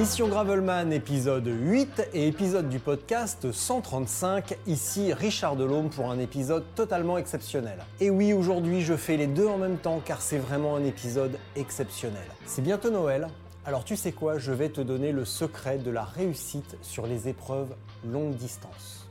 Mission Gravelman, épisode 8 et épisode du podcast 135. Ici Richard Delhomme pour un épisode totalement exceptionnel. Et oui, aujourd'hui je fais les deux en même temps car c'est vraiment un épisode exceptionnel. C'est bientôt Noël, alors tu sais quoi, je vais te donner le secret de la réussite sur les épreuves longue distance.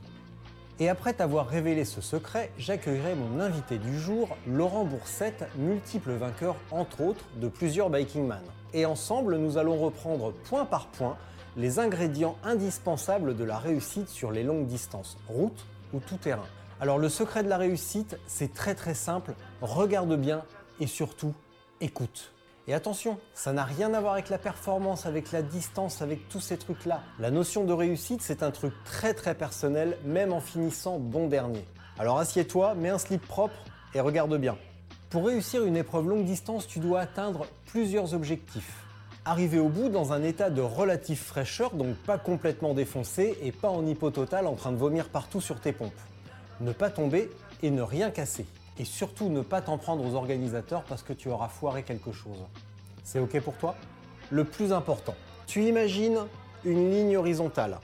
Et après t'avoir révélé ce secret, j'accueillerai mon invité du jour, Laurent Boursette, multiple vainqueur entre autres de plusieurs Biking Man. Et ensemble, nous allons reprendre point par point les ingrédients indispensables de la réussite sur les longues distances, route ou tout terrain. Alors le secret de la réussite, c'est très très simple, regarde bien et surtout écoute. Et attention, ça n'a rien à voir avec la performance, avec la distance, avec tous ces trucs-là. La notion de réussite, c'est un truc très très personnel, même en finissant bon dernier. Alors assieds-toi, mets un slip propre et regarde bien. Pour réussir une épreuve longue distance, tu dois atteindre plusieurs objectifs. Arriver au bout dans un état de relative fraîcheur, donc pas complètement défoncé et pas en hypototal en train de vomir partout sur tes pompes. Ne pas tomber et ne rien casser. Et surtout ne pas t'en prendre aux organisateurs parce que tu auras foiré quelque chose. C'est ok pour toi? Le plus important, tu imagines une ligne horizontale.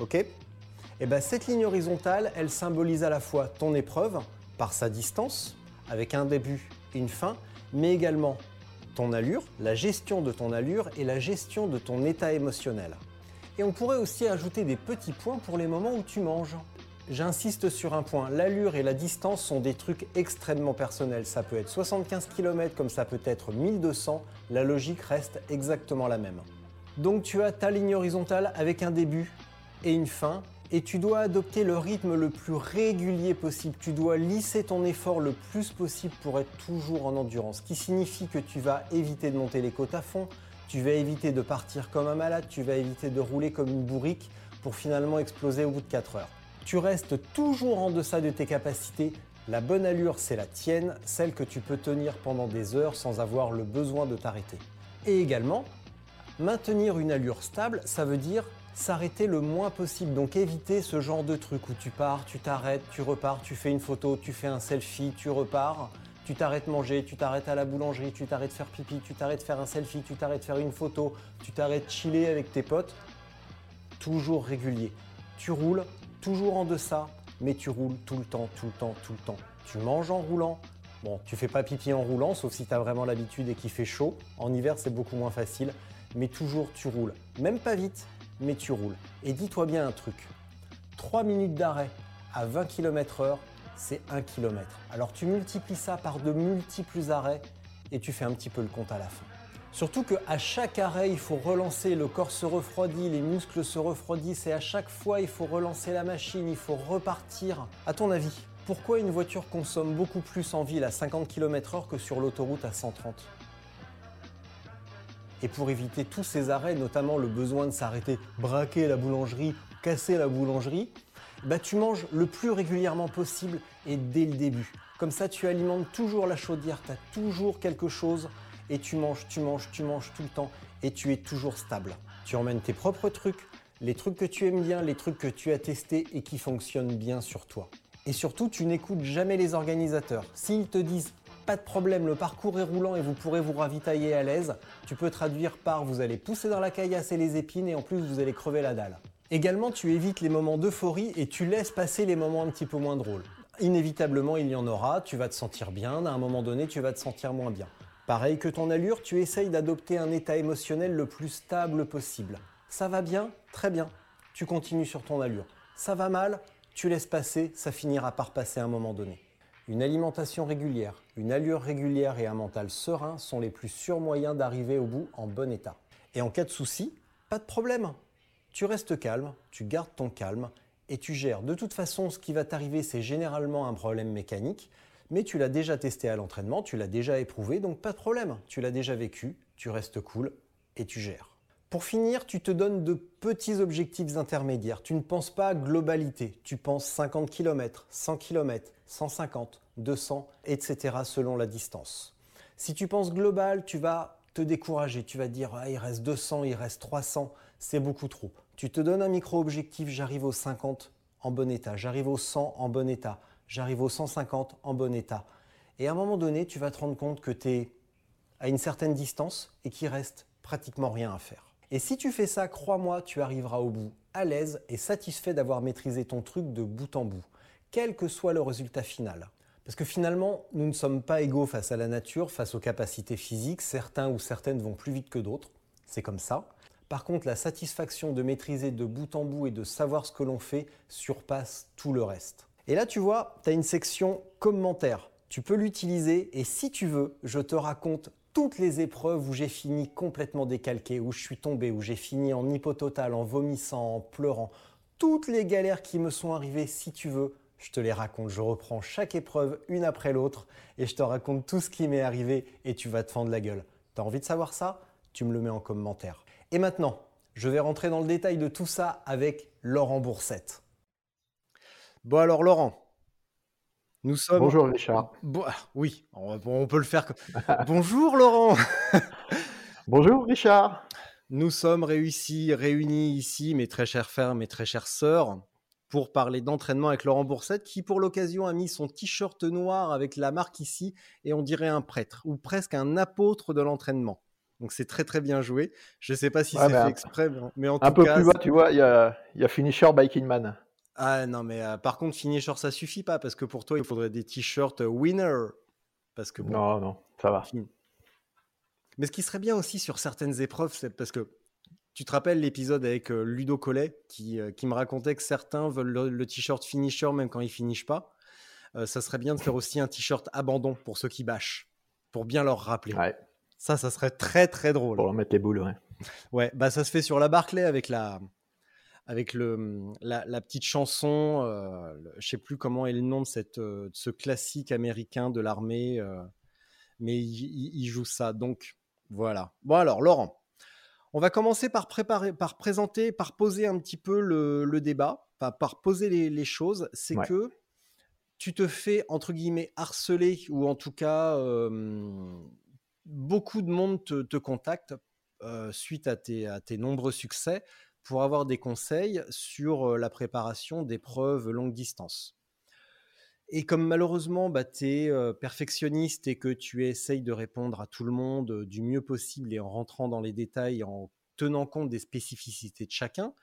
Ok? Et bien cette ligne horizontale, elle symbolise à la fois ton épreuve par sa distance, avec un début et une fin, mais également ton allure, la gestion de ton allure et la gestion de ton état émotionnel. Et on pourrait aussi ajouter des petits points pour les moments où tu manges. J'insiste sur un point, l'allure et la distance sont des trucs extrêmement personnels. Ça peut être 75 km comme ça peut être 1200, la logique reste exactement la même. Donc tu as ta ligne horizontale avec un début et une fin, et tu dois adopter le rythme le plus régulier possible. Tu dois lisser ton effort le plus possible pour être toujours en endurance, ce qui signifie que tu vas éviter de monter les côtes à fond, tu vas éviter de partir comme un malade, tu vas éviter de rouler comme une bourrique pour finalement exploser au bout de 4 heures. Tu restes toujours en deçà de tes capacités. La bonne allure, c'est la tienne, celle que tu peux tenir pendant des heures sans avoir le besoin de t'arrêter. Et également, maintenir une allure stable, ça veut dire s'arrêter le moins possible. Donc éviter ce genre de truc où tu pars, tu t'arrêtes, tu repars, tu fais une photo, tu fais un selfie, tu repars, tu t'arrêtes manger, tu t'arrêtes à la boulangerie, tu t'arrêtes faire pipi, tu t'arrêtes faire un selfie, tu t'arrêtes faire une photo, tu t'arrêtes chiller avec tes potes. Toujours régulier. Tu roules, toujours en deçà, mais tu roules tout le temps, tout le temps, tout le temps. Tu manges en roulant. Bon, tu fais pas pipi en roulant, sauf si tu as vraiment l'habitude et qu'il fait chaud. En hiver, c'est beaucoup moins facile, mais toujours tu roules. Même pas vite, mais tu roules. Et dis-toi bien un truc. 3 minutes d'arrêt à 20 km/h, c'est 1 km. Alors tu multiplies ça par de multiples arrêts et tu fais un petit peu le compte à la fin. Surtout qu'à chaque arrêt, il faut relancer, le corps se refroidit, les muscles se refroidissent et à chaque fois, il faut relancer la machine, il faut repartir. À ton avis, pourquoi une voiture consomme beaucoup plus en ville à 50 km/h que sur l'autoroute à 130 Et pour éviter tous ces arrêts, notamment le besoin de s'arrêter, braquer la boulangerie, casser la boulangerie, bah tu manges le plus régulièrement possible et dès le début. Comme ça, tu alimentes toujours la chaudière, tu as toujours quelque chose et tu manges, tu manges, tu manges tout le temps et tu es toujours stable. Tu emmènes tes propres trucs, les trucs que tu aimes bien, les trucs que tu as testés et qui fonctionnent bien sur toi. Et surtout, tu n'écoutes jamais les organisateurs. S'ils te disent pas de problème, le parcours est roulant et vous pourrez vous ravitailler à l'aise, tu peux traduire par vous allez pousser dans la caillasse et les épines et en plus vous allez crever la dalle. Également, tu évites les moments d'euphorie et tu laisses passer les moments un petit peu moins drôles. Inévitablement, il y en aura, tu vas te sentir bien, à un moment donné, tu vas te sentir moins bien. Pareil que ton allure, tu essayes d'adopter un état émotionnel le plus stable possible. Ça va bien? Très bien. Tu continues sur ton allure. Ça va mal? Tu laisses passer, ça finira par passer à un moment donné. Une alimentation régulière, une allure régulière et un mental serein sont les plus sûrs moyens d'arriver au bout en bon état. Et en cas de souci, pas de problème. Tu restes calme, tu gardes ton calme et tu gères. De toute façon, ce qui va t'arriver, c'est généralement un problème mécanique, mais tu l'as déjà testé à l'entraînement, tu l'as déjà éprouvé, donc pas de problème. Tu l'as déjà vécu, tu restes cool et tu gères. Pour finir, tu te donnes de petits objectifs intermédiaires. Tu ne penses pas à globalité. Tu penses 50 km, 100 km, 150, 200, etc. selon la distance. Si tu penses global, tu vas te décourager. Tu vas dire ah, il reste 200, il reste 300, c'est beaucoup trop. Tu te donnes un micro-objectif j'arrive aux 50 en bon état, j'arrive aux 100 en bon état, j'arrive aux 150 en bon état. Et à un moment donné, tu vas te rendre compte que tu es à une certaine distance et qu'il reste pratiquement rien à faire. Et si tu fais ça, crois-moi, tu arriveras au bout à l'aise et satisfait d'avoir maîtrisé ton truc de bout en bout, quel que soit le résultat final. Parce que finalement, nous ne sommes pas égaux face à la nature, face aux capacités physiques, certains ou certaines vont plus vite que d'autres, c'est comme ça. Par contre, la satisfaction de maîtriser de bout en bout et de savoir ce que l'on fait surpasse tout le reste. Et là, tu vois, tu as une section commentaires. Tu peux l'utiliser et si tu veux, je te raconte toutes les épreuves où j'ai fini complètement décalqué, où je suis tombé, où j'ai fini en hypototal, en vomissant, en pleurant, toutes les galères qui me sont arrivées, si tu veux, je te les raconte. Je reprends chaque épreuve une après l'autre et je te raconte tout ce qui m'est arrivé et tu vas te fendre la gueule. T'as envie de savoir ça? Tu me le mets en commentaire. Et maintenant, je vais rentrer dans le détail de tout ça avec Laurent Boursette. Bon alors Laurent, Bonjour Richard. Ah, oui, on, peut le faire. Bonjour Laurent. Bonjour Richard. Nous sommes réussis, réunis ici, mes très chers frères, mes très chères sœurs, pour parler d'entraînement avec Laurent Boursette, qui pour l'occasion a mis son t-shirt noir avec la marque ici, et on dirait un prêtre, ou presque un apôtre de l'entraînement. Donc c'est très très bien joué. Je ne sais pas si c'est fait exprès, mais en un tout cas... Un peu plus bas, tu vois, il y a, y a Finisher Man. Ah non, mais euh, par contre, finisher, ça suffit pas parce que pour toi, il faudrait des t-shirts euh, winner. Parce que non, non, ça va. Mais ce qui serait bien aussi sur certaines épreuves, c'est parce que tu te rappelles l'épisode avec euh, Ludo Collet qui, qui, me racontait que certains veulent le, t-shirt finisher même quand ils finissent pas. ça serait bien de faire aussi un t-shirt abandon pour ceux qui bâchent, pour bien leur rappeler. Ça, ça serait très très drôle. Pour leur mettre les boules, ouais. Ouais, bah ça se fait sur la Barclay avec la, avec le, mmh, la, petite chanson, euh, je sais plus comment est le nom de, cette, euh, ce classique américain de l'armée, euh, mais il, joue ça. Donc voilà. Bon alors, Laurent, on va commencer par préparer, par présenter, par poser un petit peu le, débat, par poser les, choses. C'est que tu te fais entre guillemets harceler ou en tout cas beaucoup de monde te, te contacte suite à tes, à tes nombreux succès pour avoir des conseils sur la préparation d'épreuves longue distance. Et comme malheureusement, bah, tu es perfectionniste et que tu essayes de répondre à tout le monde du mieux possible et en rentrant dans les détails, en tenant compte des spécificités de chacun,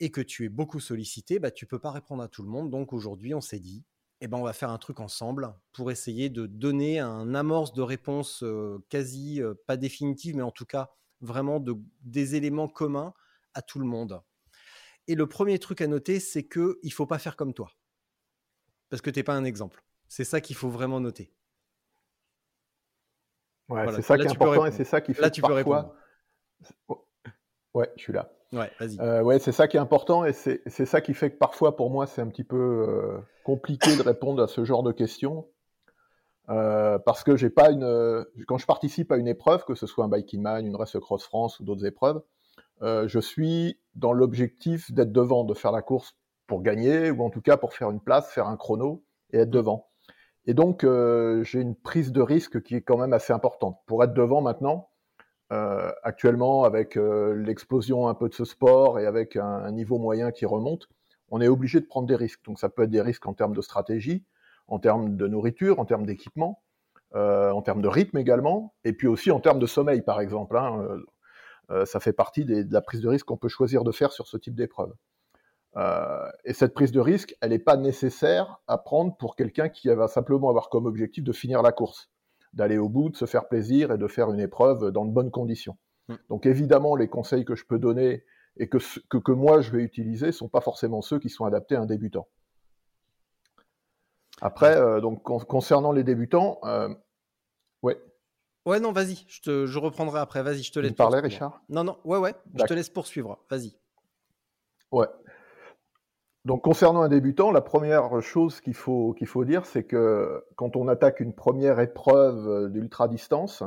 et que tu es beaucoup sollicité, bah, tu peux pas répondre à tout le monde. Donc aujourd'hui, on s'est dit, eh ben, on va faire un truc ensemble pour essayer de donner un amorce de réponse quasi, pas définitive, mais en tout cas vraiment de, des éléments communs à tout le monde. Et le premier truc à noter, c'est que il faut pas faire comme toi, parce que tu n'es pas un exemple. C'est ça qu'il faut vraiment noter. Ouais, c'est ça qui est important et c'est ça qui fait là, tu parfois... peux Ouais, je suis là. Ouais, vas-y. Euh, ouais, c'est ça qui est important et c'est ça qui fait que parfois pour moi c'est un petit peu euh, compliqué de répondre à ce genre de questions. Euh, parce que j'ai pas une. Quand je participe à une épreuve, que ce soit un Biking Man, une Race Cross France ou d'autres épreuves, euh, je suis dans l'objectif d'être devant, de faire la course pour gagner, ou en tout cas pour faire une place, faire un chrono et être devant. Et donc, euh, j'ai une prise de risque qui est quand même assez importante. Pour être devant maintenant, euh, actuellement, avec l'explosion un peu de ce sport et avec un, niveau moyen qui remonte, on est obligé de prendre des risques. Donc, ça peut être des risques en termes de stratégie, en termes de nourriture, en termes d'équipement, en termes de rythme également, et puis aussi en termes de sommeil, par exemple. Hein. Euh, ça fait partie de la prise de risque qu'on peut choisir de faire sur ce type d'épreuve. Euh, et cette prise de risque, elle n'est pas nécessaire à prendre pour quelqu'un qui va simplement avoir comme objectif de finir la course, d'aller au bout, de se faire plaisir et de faire une épreuve dans de bonnes conditions. Mm. Donc évidemment, les conseils que je peux donner et que, que, moi je vais utiliser ne sont pas forcément ceux qui sont adaptés à un débutant. Après, euh, donc concernant les débutants. Ouais, non, vas-y, je, te, je reprendrai après. Vas-y, je te laisse. Tu parlais, Richard? Non, non, ouais, ouais, je te laisse poursuivre. Vas-y. Ouais. Donc concernant un débutant, la première chose qu'il faut, qu'il faut dire, c'est que quand on attaque une première épreuve d'ultra-distance,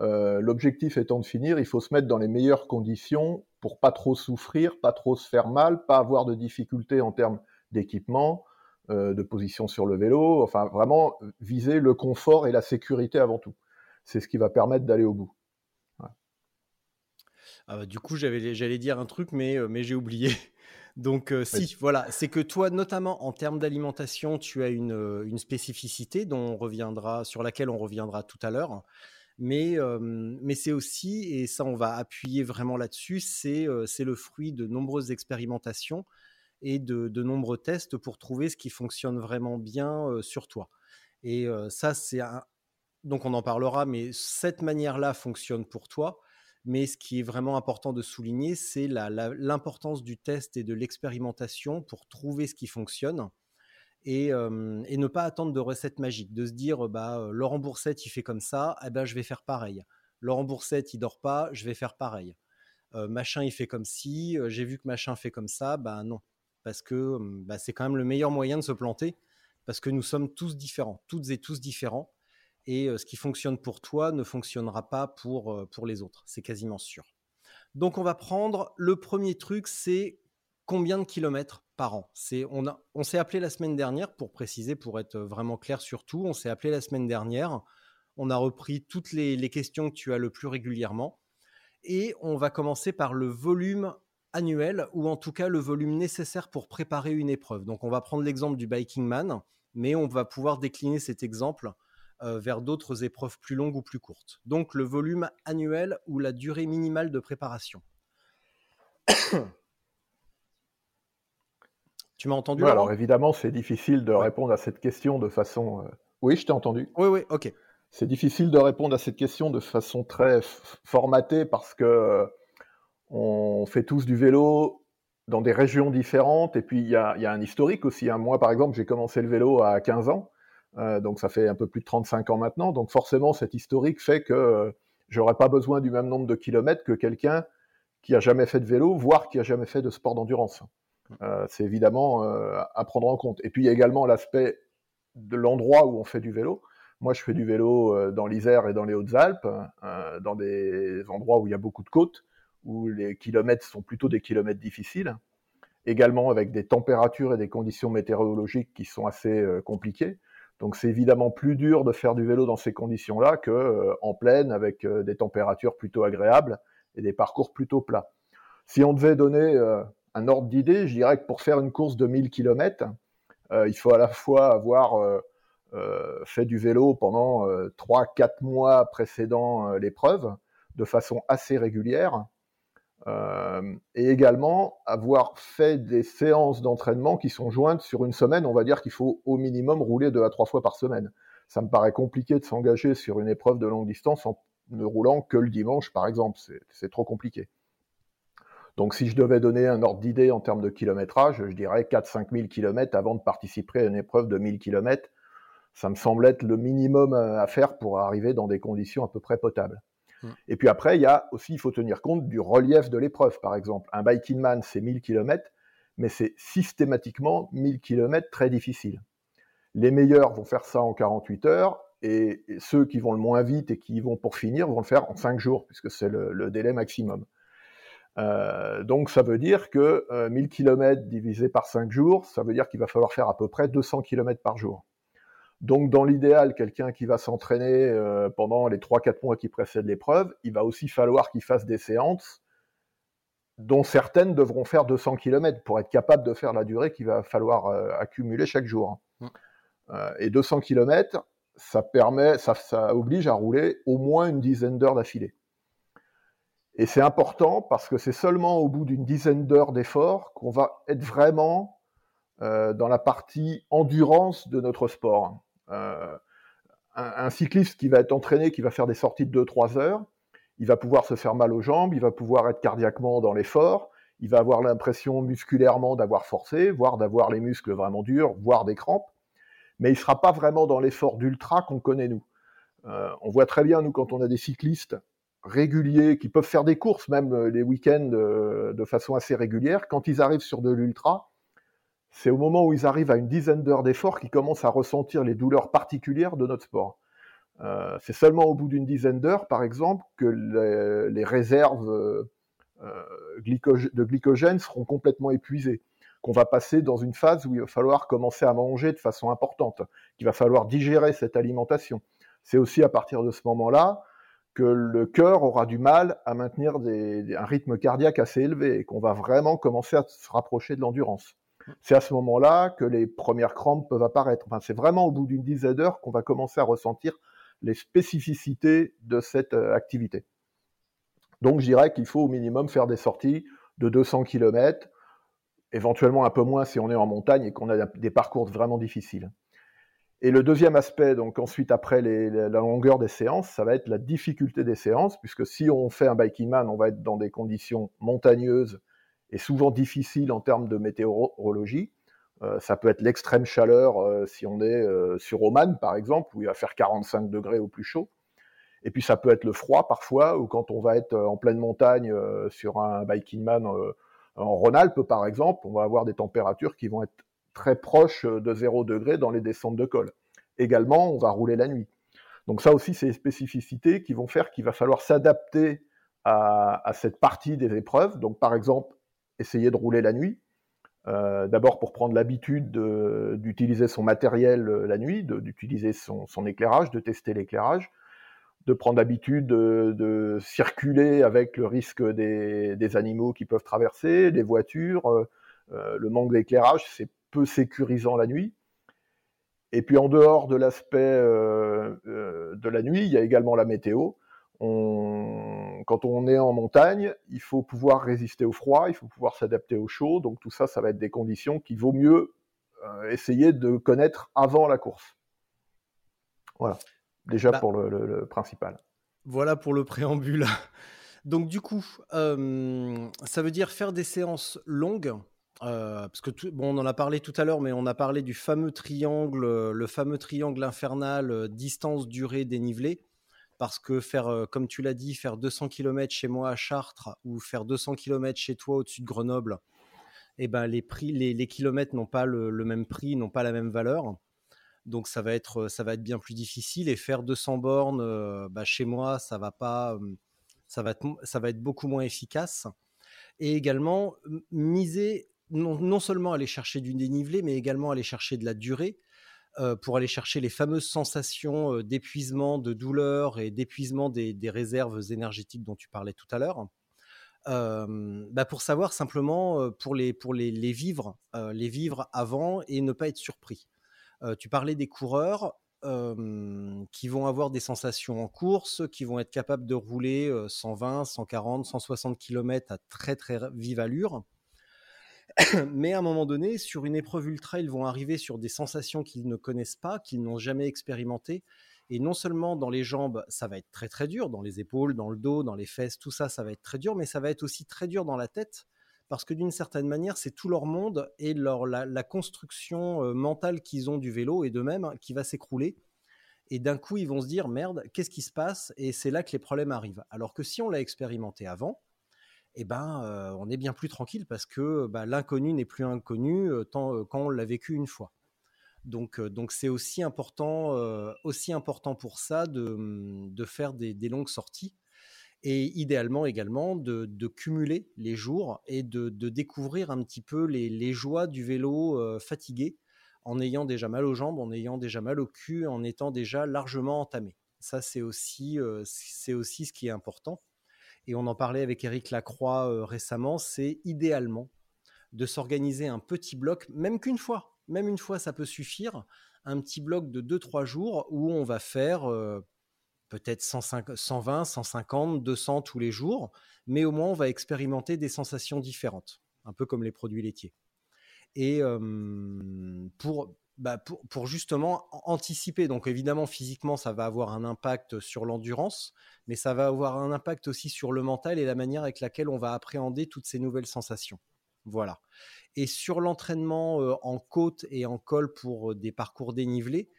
euh, l'objectif étant de finir, il faut se mettre dans les meilleures conditions pour pas trop souffrir, pas trop se faire mal, pas avoir de difficultés en termes d'équipement, euh, de position sur le vélo, enfin vraiment viser le confort et la sécurité avant tout. C'est ce qui va permettre d'aller au bout. Ah bah, du coup, j'allais dire un truc, mais, euh, mais j'ai oublié. Donc, si, voilà, c'est que toi, notamment en termes d'alimentation, tu as une, une, spécificité dont on reviendra, sur laquelle on reviendra tout à l'heure mais, mais c'est aussi, et ça on va appuyer vraiment là-dessus, c'est le fruit de nombreuses expérimentations et de, de, nombreux tests pour trouver ce qui fonctionne vraiment bien sur toi. Et ça, c'est Donc on en parlera, mais cette manière-là fonctionne pour toi. Mais ce qui est vraiment important de souligner, c'est l'importance du test et de l'expérimentation pour trouver ce qui fonctionne et, ne pas attendre de recettes magiques, de se dire bah Laurent Boursette il fait comme ça, eh ben je vais faire pareil. Laurent Boursette il dort pas, je vais faire pareil. machin il fait comme si, j'ai vu que machin fait comme ça, bah non, parce que bah, c'est quand même le meilleur moyen de se planter, parce que nous sommes tous différents, toutes et tous différents, et ce qui fonctionne pour toi ne fonctionnera pas pour, pour les autres, c'est quasiment sûr. Donc on va prendre le premier truc, c'est combien de kilomètres par an? C'est on, on s'est appelé la semaine dernière pour préciser, pour être vraiment clair sur tout. On s'est appelé la semaine dernière. On a repris toutes les, questions que tu as le plus régulièrement et on va commencer par le volume annuel ou en tout cas le volume nécessaire pour préparer une épreuve. Donc on va prendre l'exemple du Biking Man, mais on va pouvoir décliner cet exemple vers d'autres épreuves plus longues ou plus courtes. Donc le volume annuel ou la durée minimale de préparation. Tu m'as entendu Alors évidemment, c'est difficile de répondre à cette question de façon. Euh, oui, je t'ai entendu. Oui, oui, ok. C'est difficile de répondre à cette question de façon très formatée parce que euh, on fait tous du vélo dans des régions différentes et puis il y a, un historique aussi. Hein. Moi, par exemple, j'ai commencé le vélo à 15 ans, euh, donc ça fait un peu plus de 35 ans maintenant. Donc forcément, cet historique fait que j'aurais pas besoin du même nombre de kilomètres que quelqu'un qui a jamais fait de vélo, voire qui a jamais fait de sport d'endurance. Euh, c'est évidemment euh, à prendre en compte. Et puis il y a également l'aspect de l'endroit où on fait du vélo. Moi, je fais du vélo euh, dans l'Isère et dans les Hautes-Alpes, dans des endroits où il y a beaucoup de côtes, où les kilomètres sont plutôt des kilomètres difficiles. Également avec des températures et des conditions météorologiques qui sont assez compliquées. Donc c'est évidemment plus dur de faire du vélo dans ces conditions-là que en pleine avec des températures plutôt agréables et des parcours plutôt plats. Si on devait donner un ordre d'idée, je dirais que pour faire une course de 1000 km, euh, il faut à la fois avoir euh, euh, fait du vélo pendant 3-4 mois précédant l'épreuve, de façon assez régulière, et également avoir fait des séances d'entraînement qui sont jointes sur une semaine. On va dire qu'il faut au minimum rouler deux à trois fois par semaine. Ça me paraît compliqué de s'engager sur une épreuve de longue distance en ne roulant que le dimanche, par exemple. C'est trop compliqué. Donc si je devais donner un ordre d'idée en termes de kilométrage, je dirais 4-5 000 km avant de participer à une épreuve de 1000 km. Ça me semble être le minimum à faire pour arriver dans des conditions à peu près potables. Hmm. Et puis après, il y a aussi, il faut tenir compte du relief de l'épreuve, par exemple. Un biking man, c'est 1000 km, mais c'est systématiquement 1000 km très difficile. Les meilleurs vont faire ça en 48 heures, et ceux qui vont le moins vite et qui vont pour finir vont le faire en 5 jours, puisque c'est le délai maximum. Euh, donc ça veut dire que 1000 euh, km divisé par 5 jours, ça veut dire qu'il va falloir faire à peu près 200 km par jour. Donc dans l'idéal, quelqu'un qui va s'entraîner euh, pendant les 3-4 mois qui précèdent l'épreuve, il va aussi falloir qu'il fasse des séances dont certaines devront faire 200 km pour être capable de faire la durée qu'il va falloir accumuler chaque jour. Mmh. et 200 km, ça permet, ça oblige à rouler au moins une dizaine d'heures d'affilée. Et c'est important parce que c'est seulement au bout d'une dizaine d'heures d'effort qu'on va être vraiment euh, dans la partie endurance de notre sport. Euh, un, cycliste qui va être entraîné, qui va faire des sorties de 2-3 heures, il va pouvoir se faire mal aux jambes, il va pouvoir être cardiaquement dans l'effort, il va avoir l'impression musculairement d'avoir forcé, voire d'avoir les muscles vraiment durs, voire des crampes. mais il ne sera pas vraiment dans l'effort d'ultra qu'on connaît nous. Euh, on voit très bien, nous, quand on a des cyclistes réguliers qui peuvent faire des courses, même euh, les week-ends, de façon assez régulière, quand ils arrivent sur de l'ultra, c'est au moment où ils arrivent à une dizaine d'heures d'effort qu'ils commencent à ressentir les douleurs particulières de notre sport. c'est seulement au bout d'une dizaine d'heures, par exemple, que les, réserves de glycogène seront complètement épuisées qu'on va passer dans une phase où il va falloir commencer à manger de façon importante, qu'il va falloir digérer cette alimentation c'est aussi à partir de ce moment-là que le cœur aura du mal à maintenir un rythme cardiaque assez élevé et qu'on va vraiment commencer à se rapprocher de l'endurance. C'est à ce moment-là que les premières crampes peuvent apparaître. c'est vraiment au bout d'une dizaine d'heures qu'on va commencer à ressentir les spécificités de cette euh, activité. Donc je dirais qu'il faut au minimum faire des sorties de 200 km, éventuellement un peu moins si on est en montagne et qu'on a des parcours vraiment difficiles. Et le deuxième aspect, donc ensuite après la longueur des séances, ça va être la difficulté des séances, puisque si on fait un biking man, on va être dans des conditions montagneuses et souvent difficiles en termes de météorologie. Euh, ça peut être l'extrême chaleur euh, si on est euh, sur Oman, par exemple, où il va faire 45 degrés au plus chaud. Et puis ça peut être le froid parfois, ou quand on va être en pleine montagne sur un biking man en Rhône-Alpes, par exemple, on va avoir des températures qui vont être très proche de 0 degré dans les descentes de col. Également, on va rouler la nuit. Donc ça aussi, c'est les spécificités qui vont faire qu'il va falloir s'adapter à, cette partie des épreuves. Donc par exemple, essayer de rouler la nuit. Euh, d'abord pour prendre l'habitude d'utiliser son matériel euh, la nuit, d'utiliser son, éclairage, de tester l'éclairage, de prendre l'habitude de, circuler avec le risque des, animaux qui peuvent traverser, des voitures. Euh, le manque d'éclairage, c'est peu sécurisant la nuit. Et puis en dehors de l'aspect de la nuit, il y a également la météo. Quand on est en montagne, il faut pouvoir résister au froid, il faut pouvoir s'adapter au chaud. Donc tout ça, ça va être des conditions qu'il vaut mieux euh, essayer de connaître avant la course. Voilà, déjà bah pour le, principal. Voilà pour le préambule. Donc du coup, ça veut dire faire des séances longues euh, parce que bon, on en a parlé tout à l'heure, mais on a parlé du fameux triangle, euh, le fameux triangle infernal euh, distance, durée, dénivelé. Parce que faire, comme tu l'as dit, faire 200 km chez moi à Chartres ou faire 200 km chez toi au-dessus de Grenoble, eh ben les prix, les, kilomètres n'ont pas le, même prix, n'ont pas la même valeur. Donc ça va être, ça va être bien plus difficile. Et faire 200 bornes bah, chez moi, ça va pas, ça va ça va être beaucoup moins efficace. Et également miser non, seulement aller chercher du dénivelé, mais également aller chercher de la durée. Euh, pour aller chercher les fameuses sensations euh, d'épuisement, de douleur et d'épuisement des, réserves énergétiques dont tu parlais tout à l'heure. Euh, bah, pour savoir simplement pour les pour les, vivre les vivre avant et ne pas être surpris. tu parlais des coureurs qui vont avoir des sensations en course, qui vont être capables de rouler 120, 140, 160 km à très très vive allure. Mais à un moment donné, sur une épreuve ultra, ils vont arriver sur des sensations qu'ils ne connaissent pas, qu'ils n'ont jamais expérimentées. Et non seulement dans les jambes, ça va être très très dur, dans les épaules, dans le dos, dans les fesses, tout ça, ça va être très dur, mais ça va être aussi très dur dans la tête, parce que d'une certaine manière, c'est tout leur monde et leur, la, construction euh, mentale qu'ils ont du vélo et d'eux-mêmes qui va s'écrouler. Et d'un coup, ils vont se dire, merde, qu'est-ce qui se passe? Et c'est là que les problèmes arrivent. Alors que si on l'a expérimenté avant, eh ben, on est bien plus tranquille parce que bah, l'inconnu n'est plus inconnu tant, euh, quand on l'a vécu une fois. Donc, donc c'est aussi important, aussi important pour ça de, mmh, faire des, longues sorties et idéalement également de, cumuler les jours et de, découvrir un petit peu les, joies du vélo fatigué en ayant déjà mal aux jambes, en ayant déjà mal au cul, en étant déjà largement entamé. Ça, c'est aussi, c'est aussi ce qui est important et on en parlait avec Eric Lacroix euh, récemment, c'est idéalement de s'organiser un petit bloc, même qu'une fois, même une fois ça peut suffire, un petit bloc de 2-3 jours où on va faire euh, peut-être 120, 150, 200 tous les jours, mais au moins on va expérimenter des sensations différentes, un peu comme les produits laitiers. Et pour, bah, pour, justement anticiper. Donc évidemment, physiquement, ça va avoir un impact sur l'endurance, mais ça va avoir un impact aussi sur le mental et la manière avec laquelle on va appréhender toutes ces nouvelles sensations. Voilà. Et sur l'entraînement en côte et en col pour des parcours dénivelés,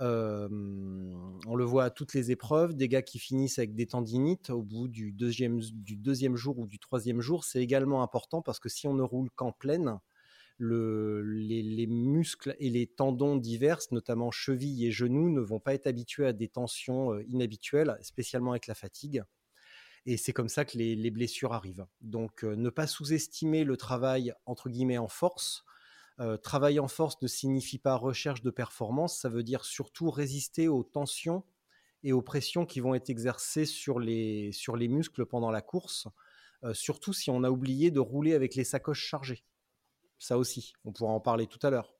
on le voit à toutes les épreuves, des gars qui finissent avec des tendinites au bout du deuxième, du deuxième jour ou du troisième jour, c'est également important parce que si on ne roule qu'en pleine, le, les, muscles et les tendons divers, notamment chevilles et genoux, ne vont pas être habitués à des tensions inhabituelles, spécialement avec la fatigue. Et c'est comme ça que les, blessures arrivent. Donc ne pas sous-estimer le travail entre guillemets en force. travail en force ne signifie pas recherche de performance, ça veut dire surtout résister aux tensions et aux pressions qui vont être exercées sur les, sur les muscles pendant la course, surtout si on a oublié de rouler avec les sacoches chargées. Ça aussi, on pourra en parler tout à l'heure.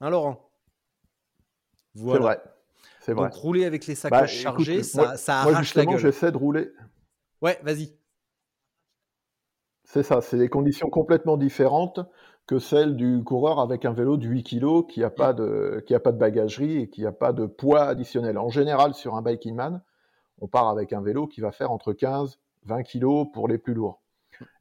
Hein, Laurent? Voilà. C'est vrai. C'est vrai. Donc, rouler avec les sacoches bah, chargées, ça, ça, arrache la gueule. j'essaie de rouler. Ouais, vas-y. C'est ça, c'est des conditions complètement différentes que celles du coureur avec un vélo de 8 kg qui n'a pas, de, qui a pas de bagagerie et qui n'a pas de poids additionnel. En général, sur un biking man, on part avec un vélo qui va faire entre 15 20 kg pour les plus lourds.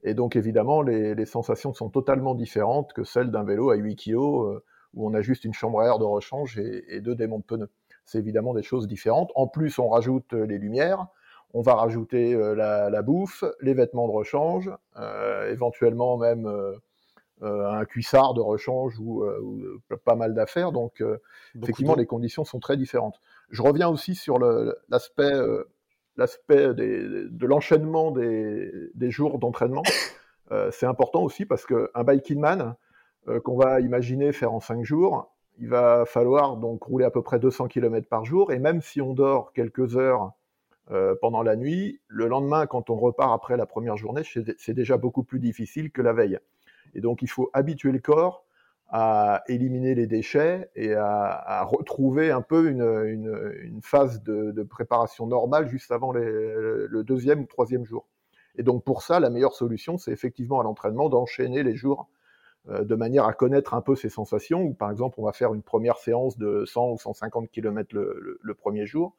Et donc, évidemment, les, sensations sont totalement différentes que celles d'un vélo à 8 kg euh, où on a juste une chambre à air de rechange et, deux démons de pneus. C'est évidemment des choses différentes. En plus, on rajoute euh, les lumières, on va rajouter euh, la, bouffe, les vêtements de rechange, éventuellement même un cuissard de rechange ou, pas mal d'affaires. Donc, effectivement, les conditions sont très différentes. Je reviens aussi sur l'aspect l'aspect de l'enchaînement des, jours d'entraînement. Euh, c'est important aussi parce qu'un biking man euh, qu'on va imaginer faire en 5 jours, il va falloir donc rouler à peu près 200 km par jour. Et même si on dort quelques heures euh, pendant la nuit, le lendemain, quand on repart après la première journée, c'est déjà beaucoup plus difficile que la veille. Et donc il faut habituer le corps à éliminer les déchets et à, retrouver un peu une, phase de, préparation normale juste avant le deuxième ou troisième jour. Et donc pour ça, la meilleure solution, c'est effectivement à l'entraînement d'enchaîner les jours euh, de manière à connaître un peu ses sensations. Ou par exemple, on va faire une première séance de 100 ou 150 km le premier jour,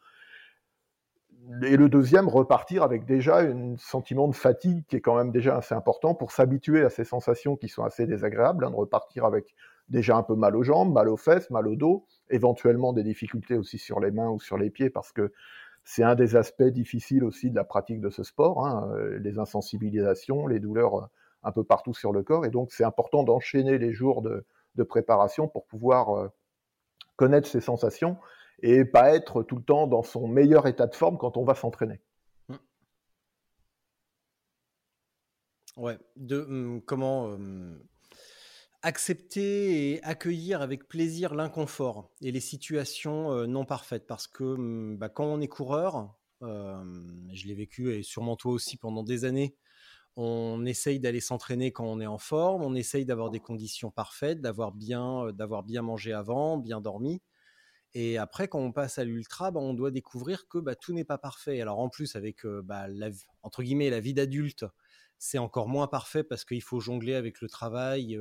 et le deuxième, repartir avec déjà un sentiment de fatigue qui est quand même déjà assez important pour s'habituer à ces sensations qui sont assez désagréables, hein, de repartir avec déjà un peu mal aux jambes, mal aux fesses, mal au dos, éventuellement des difficultés aussi sur les mains ou sur les pieds parce que c'est un des aspects difficiles aussi de la pratique de ce sport, hein, euh, les insensibilisations, les douleurs euh, un peu partout sur le corps. Et donc c'est important d'enchaîner les jours de, préparation pour pouvoir euh, connaître ces sensations et pas être tout le temps dans son meilleur état de forme quand on va s'entraîner. Mmh. Ouais, de mmh, comment mmh, accepter et accueillir avec plaisir l'inconfort et les situations non parfaites parce que bah, quand on est coureur, je l'ai vécu et sûrement toi aussi pendant des années, on essaye d'aller s'entraîner quand on est en forme, on essaye d'avoir des conditions parfaites, d'avoir bien, d'avoir bien mangé avant, bien dormi. Et après, quand on passe à l'ultra, bah, on doit découvrir que bah, tout n'est pas parfait. Alors en plus, avec bah, la, entre guillemets la vie d'adulte, c'est encore moins parfait parce qu'il faut jongler avec le travail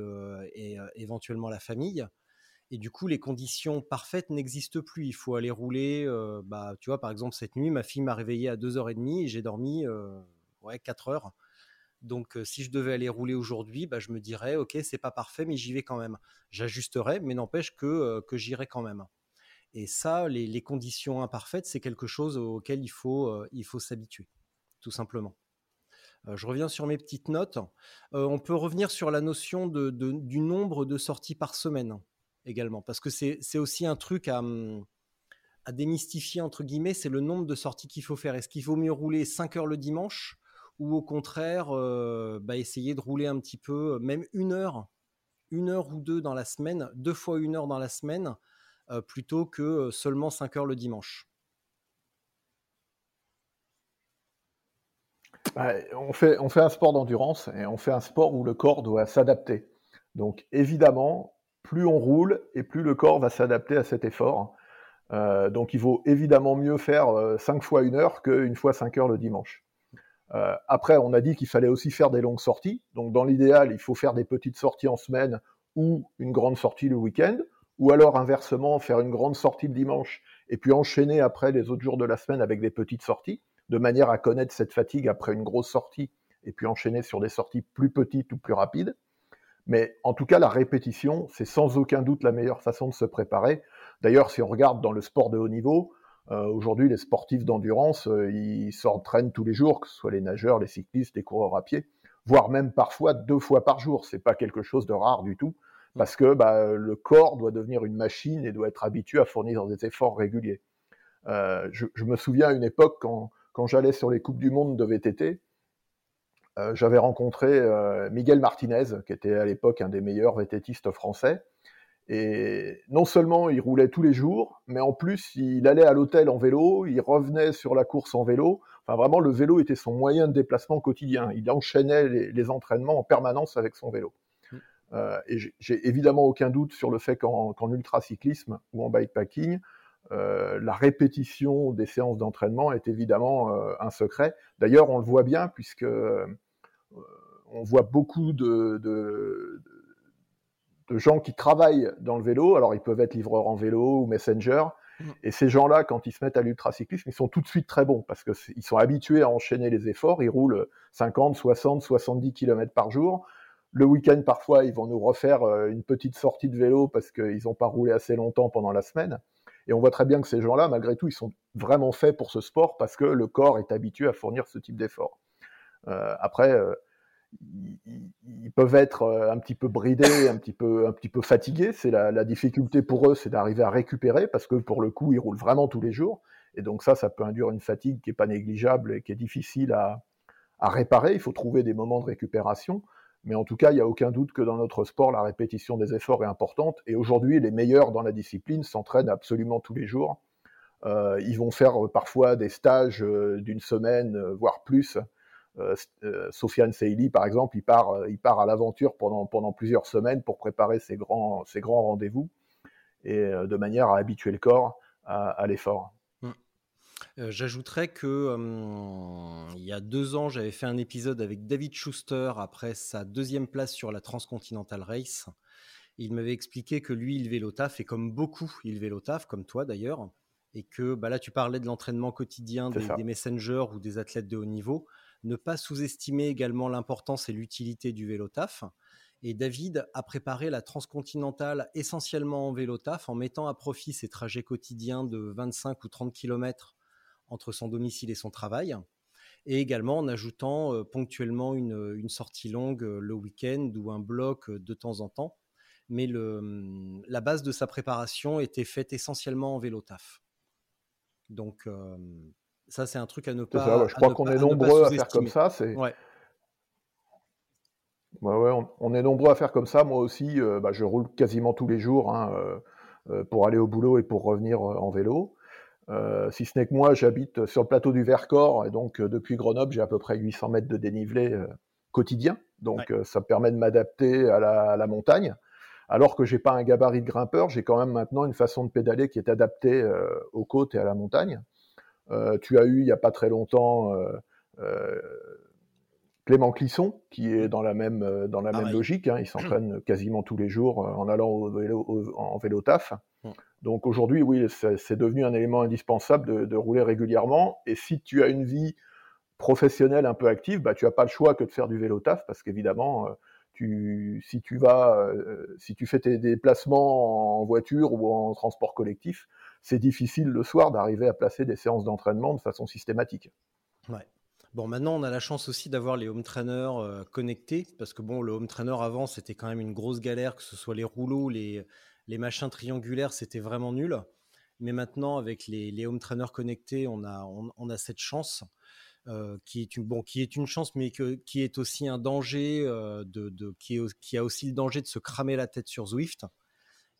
et éventuellement la famille. Et du coup, les conditions parfaites n'existent plus. Il faut aller rouler. bah, tu vois, par exemple, cette nuit, ma fille m'a réveillé à 2h30 et j'ai dormi ouais, 4 heures. Donc, si je devais aller rouler aujourd'hui, bah, je me dirais, OK, c'est pas parfait, mais j'y vais quand même. J'ajusterai, mais n'empêche que, que j'irai quand même. Et ça, les, conditions imparfaites, c'est quelque chose auquel il faut, euh, faut s'habituer, tout simplement. Euh, je reviens sur mes petites notes. Euh, on peut revenir sur la notion du nombre de sorties par semaine également, parce que c'est aussi un truc à, hum, à démystifier, entre guillemets, c'est le nombre de sorties qu'il faut faire. Est-ce qu'il vaut mieux rouler 5 heures le dimanche ou au contraire bah, essayer de rouler un petit peu, même une heure, une heure ou deux dans la semaine, deux fois une heure dans la semaine, plutôt que euh, seulement 5 heures le dimanche bah, on, fait, un sport d'endurance et on fait un sport où le corps doit s'adapter. Donc évidemment, plus on roule et plus le corps va s'adapter à cet effort. Euh, donc il vaut évidemment mieux faire 5 fois une heure qu'une fois 5 heures le dimanche. après, on a dit qu'il fallait aussi faire des longues sorties. Donc dans l'idéal, il faut faire des petites sorties en semaine ou une grande sortie le week-end ou alors inversement faire une grande sortie le dimanche et puis enchaîner après les autres jours de la semaine avec des petites sorties, de manière à connaître cette fatigue après une grosse sortie et puis enchaîner sur des sorties plus petites ou plus rapides. Mais en tout cas, la répétition, c'est sans aucun doute la meilleure façon de se préparer. D'ailleurs, si on regarde dans le sport de haut niveau, euh, aujourd'hui, les sportifs d'endurance, euh, ils s'entraînent tous les jours, que ce soit les nageurs, les cyclistes, les coureurs à pied, voire même parfois deux fois par jour. C'est pas quelque chose de rare du tout, parce que bah, le corps doit devenir une machine et doit être habitué à fournir des efforts réguliers. Euh, je, me souviens à une époque quand, quand j'allais sur les coupes du monde de VTT, euh, j'avais rencontré euh, Miguel Martinez, qui était à l'époque un des meilleurs VTTistes français. Et non seulement il roulait tous les jours, mais en plus il allait à l'hôtel en vélo, il revenait sur la course en vélo. Enfin vraiment, le vélo était son moyen de déplacement quotidien. Il enchaînait les, entraînements en permanence avec son vélo. Euh, et j'ai évidemment aucun doute sur le fait qu'en ultracyclisme ou en bikepacking, euh, la répétition des séances d'entraînement est évidemment euh, un secret. D'ailleurs, on le voit bien puisque on voit beaucoup de, de, gens qui travaillent dans le vélo. Alors, ils peuvent être livreurs en vélo ou messenger. Mmh. Et ces gens-là, quand ils se mettent à l'ultracyclisme, ils sont tout de suite très bons parce qu'ils sont habitués à enchaîner les efforts. Ils roulent 50, 60, 70 km par jour. Le week-end, parfois, ils vont nous refaire une petite sortie de vélo parce qu'ils n'ont pas roulé assez longtemps pendant la semaine. Et on voit très bien que ces gens-là, malgré tout, ils sont vraiment faits pour ce sport parce que le corps est habitué à fournir ce type d'effort. Euh, après, euh, ils, peuvent être euh, un petit peu bridés, un petit peu, un petit peu fatigués. C'est la, difficulté pour eux, c'est d'arriver à récupérer parce que pour le coup, ils roulent vraiment tous les jours. Et donc ça, ça peut induire une fatigue qui n'est pas négligeable et qui est difficile à réparer. Il faut trouver des moments de récupération. Mais en tout cas, il n'y a aucun doute que dans notre sport, la répétition des efforts est importante. Et aujourd'hui, les meilleurs dans la discipline s'entraînent absolument tous les jours. Euh, ils vont faire parfois des stages euh, d'une semaine, euh, voire plus. Sofiane Seili, par exemple, il part, il part à l'aventure pendant, pendant plusieurs semaines pour préparer ses grands, ses grands rendez-vous et de manière à habituer le corps à l'effort. Euh, j'ajouterais que il y a deux ans, j'avais fait un épisode avec David Schuster après sa deuxième place sur la Transcontinental Race. Il m'avait expliqué que lui, il vélo taf, et comme beaucoup, il vélo taf, comme toi d'ailleurs, et que bah là, tu parlais de l'entraînement quotidien des, des, messengers ou des athlètes de haut niveau. Ne pas sous-estimer également l'importance et l'utilité du vélo taf. Et David a préparé la transcontinentale essentiellement en vélo taf, en mettant à profit ses trajets quotidiens de 25 ou 30 km entre son domicile et son travail, et également en ajoutant euh, ponctuellement une, sortie longue euh, le week-end ou un bloc euh, de temps en temps. Mais le, hum, la base de sa préparation était faite essentiellement en vélo taf. Donc ça, c'est un truc à ne pas. je crois qu'on est nombreux à faire comme ça. C'est. Ouais. Ouais, on, est nombreux à faire comme ça. Moi aussi, bah, je roule quasiment tous les jours hein, pour aller au boulot et pour revenir en vélo. Euh, si ce n'est que moi, j'habite sur le plateau du Vercors, et donc euh, depuis Grenoble, j'ai à peu près 800 mètres de dénivelé euh, quotidien. Donc ça me permet de m'adapter à la, montagne. Alors que j'ai pas un gabarit de grimpeur, j'ai quand même maintenant une façon de pédaler qui est adaptée aux côtes et à la montagne. tu as eu il n'y a pas très longtemps Clément Clisson, qui est dans la même, dans la même logique. Hein. il s'entraîne quasiment tous les jours en allant au vélo, en vélo taf. Donc aujourd'hui, oui, c'est devenu un élément indispensable de, rouler régulièrement. Et si tu as une vie professionnelle un peu active, bah, tu n'as pas le choix que de faire du vélo taf, parce qu'évidemment, euh, si tu euh, si tu fais tes déplacements en voiture ou en transport collectif, c'est difficile le soir d'arriver à placer des séances d'entraînement de façon systématique. Ouais. Bon, maintenant, on a la chance aussi d'avoir les home trainers euh, connectés, parce que bon, le home trainer avant, c'était quand même une grosse galère, que ce soit les rouleaux, les, les machins triangulaires, c'était vraiment nul. Mais maintenant, avec les, home trainers connectés, on a, on, a cette chance. Euh, qui est une bon qui est une chance mais qui est aussi un danger euh, de, qui, qui, a aussi le danger de se cramer la tête sur Zwift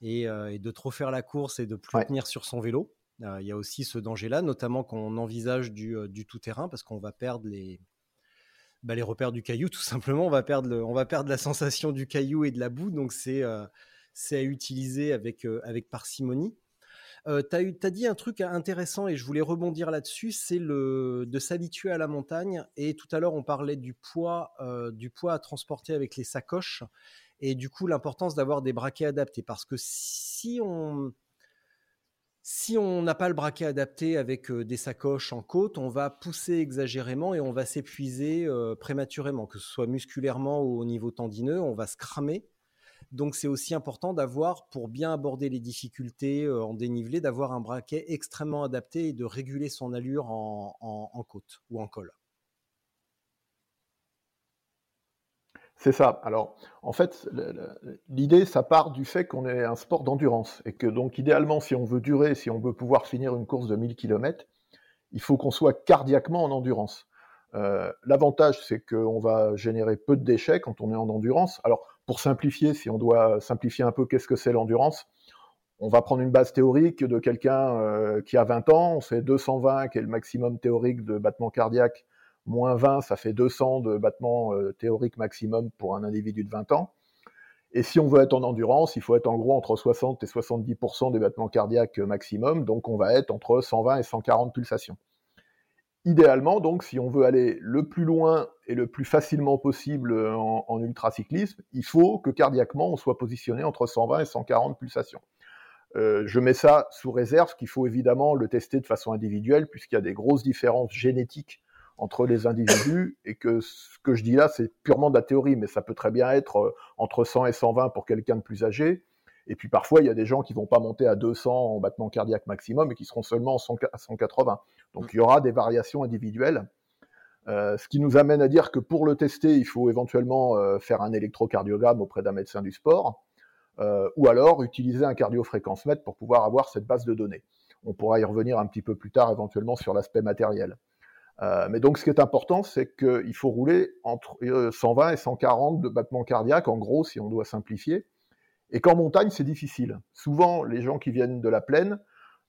et, euh, de trop faire la course et de plus tenir sur son vélo il y a aussi ce danger là notamment quand on envisage du, du tout terrain parce qu'on va perdre les bah, les repères du caillou tout simplement on va perdre on va perdre la sensation du caillou et de la boue donc c'est c'est à utiliser avec, euh, avec parcimonie. Euh, tu as, dit un truc intéressant et je voulais rebondir là-dessus, c'est le de s'habituer à la montagne. Et tout à l'heure, on parlait du poids, euh, du poids à transporter avec les sacoches et du coup l'importance d'avoir des braquets adaptés. Parce que si on, Si on n'a pas le braquet adapté avec des sacoches en côte, on va pousser exagérément et on va s'épuiser prématurément, que ce soit musculairement ou au niveau tendineux, on va se cramer. Donc c'est aussi important d'avoir, pour bien aborder les difficultés en dénivelé, d'avoir un braquet extrêmement adapté et de réguler son allure en côte ou en col. C'est ça. Alors, en fait, l'idée, ça part du fait qu'on est un sport d'endurance et que donc, idéalement, si on veut durer, si on veut pouvoir finir une course de 1000 km, il faut qu'on soit cardiaquement en endurance. Euh, l'avantage, c'est qu'on va générer peu de déchets quand on est en endurance. Alors, pour simplifier, si on doit simplifier un peu qu'est-ce que c'est l'endurance, on va prendre une base théorique de quelqu'un euh, qui a 20 ans, on fait 220, qui est le maximum théorique de battement cardiaque moins 20, ça fait 200 de battements euh, théoriques maximum pour un individu de 20 ans. Et si on veut être en endurance, il faut être en gros entre 60 et 70% des battements cardiaques maximum, donc on va être entre 120 et 140 pulsations. Idéalement, donc, si on veut aller le plus loin et le plus facilement possible en, en ultracyclisme, il faut que cardiaquement on soit positionné entre 120 et 140 pulsations. Euh, je mets ça sous réserve qu'il faut évidemment le tester de façon individuelle, puisqu'il y a des grosses différences génétiques entre les individus et que ce que je dis là, c'est purement de la théorie, mais ça peut très bien être euh, entre 100 et 120 pour quelqu'un de plus âgé. Et puis parfois, il y a des gens qui vont pas monter à 200 en battement cardiaque maximum et qui seront seulement à 180. Donc il y aura des variations individuelles. Euh, ce qui nous amène à dire que pour le tester, il faut éventuellement euh, faire un électrocardiogramme auprès d'un médecin du sport, ou alors utiliser un cardiofréquence-mètre pour pouvoir avoir cette base de données. On pourra y revenir un petit peu plus tard, éventuellement sur l'aspect matériel. Euh, mais donc, ce qui est important, c'est qu'il faut rouler entre 120 euh, et 140 de battements cardiaques, en gros, si on doit simplifier. Et qu'en montagne, c'est difficile. Souvent, les gens qui viennent de la plaine,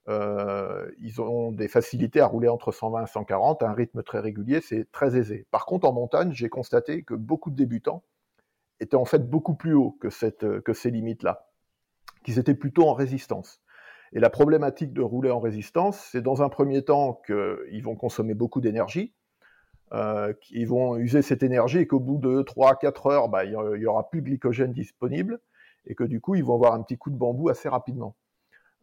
euh, ils ont des facilités à rouler entre 120 et 140, à un rythme très régulier, c'est très aisé. Par contre, en montagne, j'ai constaté que beaucoup de débutants étaient en fait beaucoup plus hauts que, ces limites-là, qu'ils étaient plutôt en résistance. Et la problématique de rouler en résistance, c'est dans un premier temps qu'ils vont consommer beaucoup d'énergie, euh, qu'ils vont user cette énergie et qu'au bout de 3-4 heures, bah, il n'y aura plus de glycogène disponible et que du coup, ils vont avoir un petit coup de bambou assez rapidement.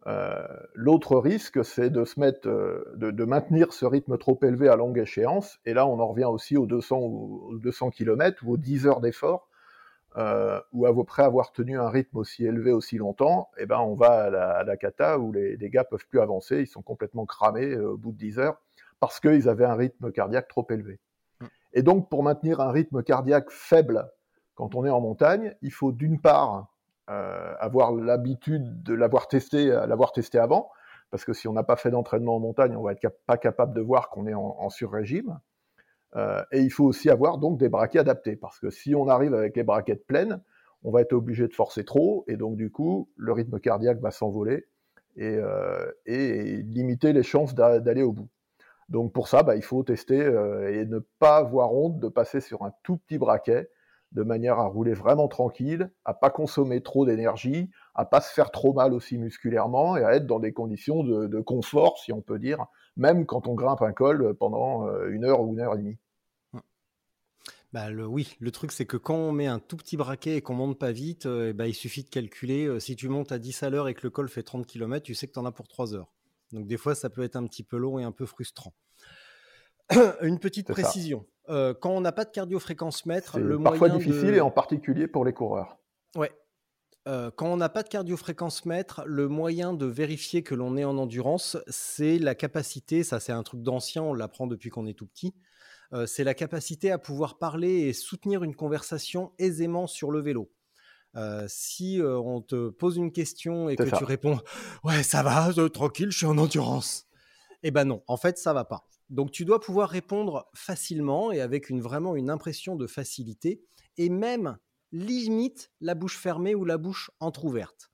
Euh, l'autre risque, c'est de se mettre, euh, de, maintenir ce rythme trop élevé à longue échéance. Et là, on en revient aussi aux 200 ou 200 km ou aux 10 heures d'effort euh, ou après avoir tenu un rythme aussi élevé aussi longtemps, eh ben on va à la, cata où les, les, gars peuvent plus avancer, ils sont complètement cramés euh, au bout de 10 heures parce qu'ils avaient un rythme cardiaque trop élevé. Mm. Et donc pour maintenir un rythme cardiaque faible quand on est en montagne, il faut d'une part avoir l'habitude de l'avoir testé, l'avoir testé avant, parce que si on n'a pas fait d'entraînement en montagne, on va être pas capable de voir qu'on est en, en sur-régime. Euh, et il faut aussi avoir donc des braquets adaptés, parce que si on arrive avec les braquettes pleines, on va être obligé de forcer trop, et donc du coup, le rythme cardiaque va s'envoler et, euh, limiter les chances d'aller au bout. Donc pour ça, bah, il faut tester euh, et ne pas avoir honte de passer sur un tout petit braquet, de manière à rouler vraiment tranquille, à pas consommer trop d'énergie, à pas se faire trop mal aussi musculairement et à être dans des conditions de, de confort, si on peut dire, même quand on grimpe un col pendant une heure ou une heure et demie. Bah, le, oui, le truc c'est que quand on met un tout petit braquet et qu'on monte pas vite, euh, bah, il suffit de calculer. Euh, si tu montes à 10 à l'heure et que le col fait 30 km, tu sais que tu en as pour 3 heures. Donc des fois ça peut être un petit peu long et un peu frustrant. Une petite précision. Euh, quand on n'a pas de cardio-fréquence mètre, le parfois difficile et en particulier pour les coureurs. Ouais. quand on n'a pas de cardio-fréquence mètre, le moyen de vérifier que l'on est en endurance, c'est la capacité, ça c'est un truc d'ancien, on l'apprend depuis qu'on est tout petit, euh, c'est la capacité à pouvoir parler et soutenir une conversation aisément sur le vélo. Euh, si euh, on te pose une question et que tu réponds ouais ça va tranquille je suis en endurance eh ben non en fait ça va pas donc tu dois pouvoir répondre facilement et avec une vraiment une impression de facilité et même limite la bouche fermée ou la bouche entr'ouverte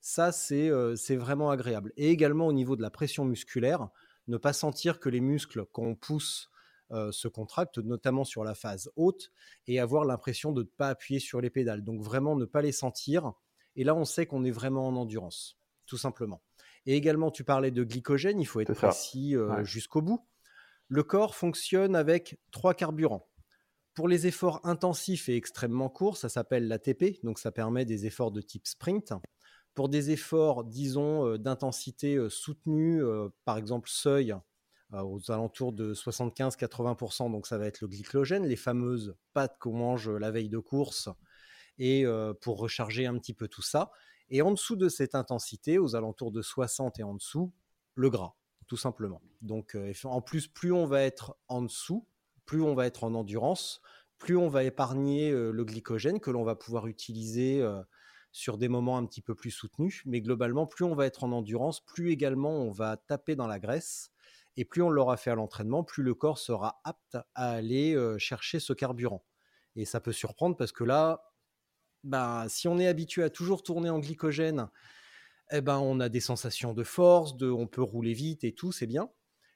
ça c'est c'est vraiment agréable et également au niveau de la pression musculaire ne pas sentir que les muscles qu'on pousse euh, se contractent, notamment sur la phase haute, et avoir l'impression de ne pas appuyer sur les pédales. Donc vraiment ne pas les sentir. Et là, on sait qu'on est vraiment en endurance, tout simplement. Et également, tu parlais de glycogène, il faut être précis euh, jusqu'au bout. Le corps fonctionne avec trois carburants. Pour les efforts intensifs et extrêmement courts, ça s'appelle l'ATP, donc ça permet des efforts de type sprint. Pour des efforts, disons, d'intensité soutenue, par exemple seuil aux alentours de 75-80%, donc ça va être le glycogène, les fameuses pâtes qu'on mange la veille de course, et pour recharger un petit peu tout ça. Et en dessous de cette intensité, aux alentours de 60 et en dessous, le gras, tout simplement. Donc en plus, plus on va être en dessous, plus on va être en endurance, plus on va épargner le glycogène que l'on va pouvoir utiliser sur des moments un petit peu plus soutenus. Mais globalement, plus on va être en endurance, plus également on va taper dans la graisse et plus on l'aura fait à l'entraînement, plus le corps sera apte à aller chercher ce carburant. Et ça peut surprendre parce que là, bah, si on est habitué à toujours tourner en glycogène, eh ben, on a des sensations de force, on peut rouler vite et tout, c'est bien.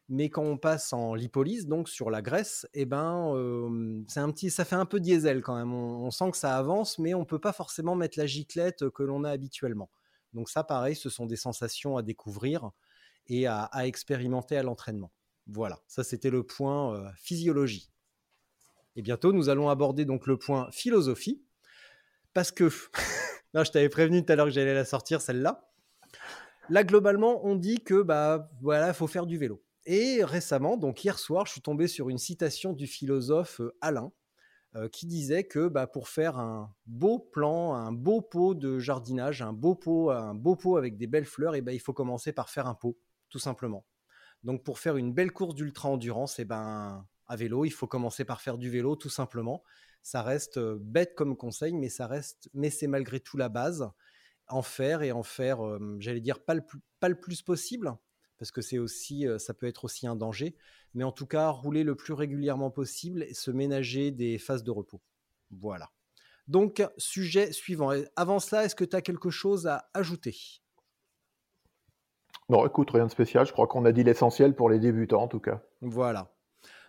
Mais quand on passe en lipolyse, donc sur la graisse, eh ben, c'est un petit, ça fait un peu diesel quand même. On, sent que ça avance, mais on peut pas forcément mettre la giclette que l'on a habituellement. Donc ça, pareil, ce sont des sensations à découvrir et à, expérimenter à l'entraînement. Voilà, ça c'était le point euh, physiologie. Et bientôt, nous allons aborder donc le point philosophie, parce que, non, je t'avais prévenu tout à l'heure que j'allais la sortir celle-là. Là, globalement, on dit que bah voilà, faut faire du vélo. Et récemment, donc hier soir, je suis tombé sur une citation du philosophe euh, Alain, euh, qui disait que bah, pour faire un beau plan, un beau pot de jardinage, un beau pot, un beau pot avec des belles fleurs, et ben il faut commencer par faire un pot tout simplement. Donc pour faire une belle course d'ultra-endurance, et eh ben, à vélo, il faut commencer par faire du vélo, tout simplement. Ça reste euh, bête comme conseil, mais ça reste, mais c'est malgré tout la base. En faire et en faire, j'allais dire, pas le, plus, pas le plus possible, parce que c'est aussi, ça peut être aussi un danger, mais en tout cas, rouler le plus régulièrement possible et se ménager des phases de repos. Voilà. Donc, sujet suivant. Avant cela, est-ce que tu as quelque chose à ajouter? Non, écoute, rien de spécial. Je crois qu'on a dit l'essentiel pour les débutants, en tout cas. Voilà.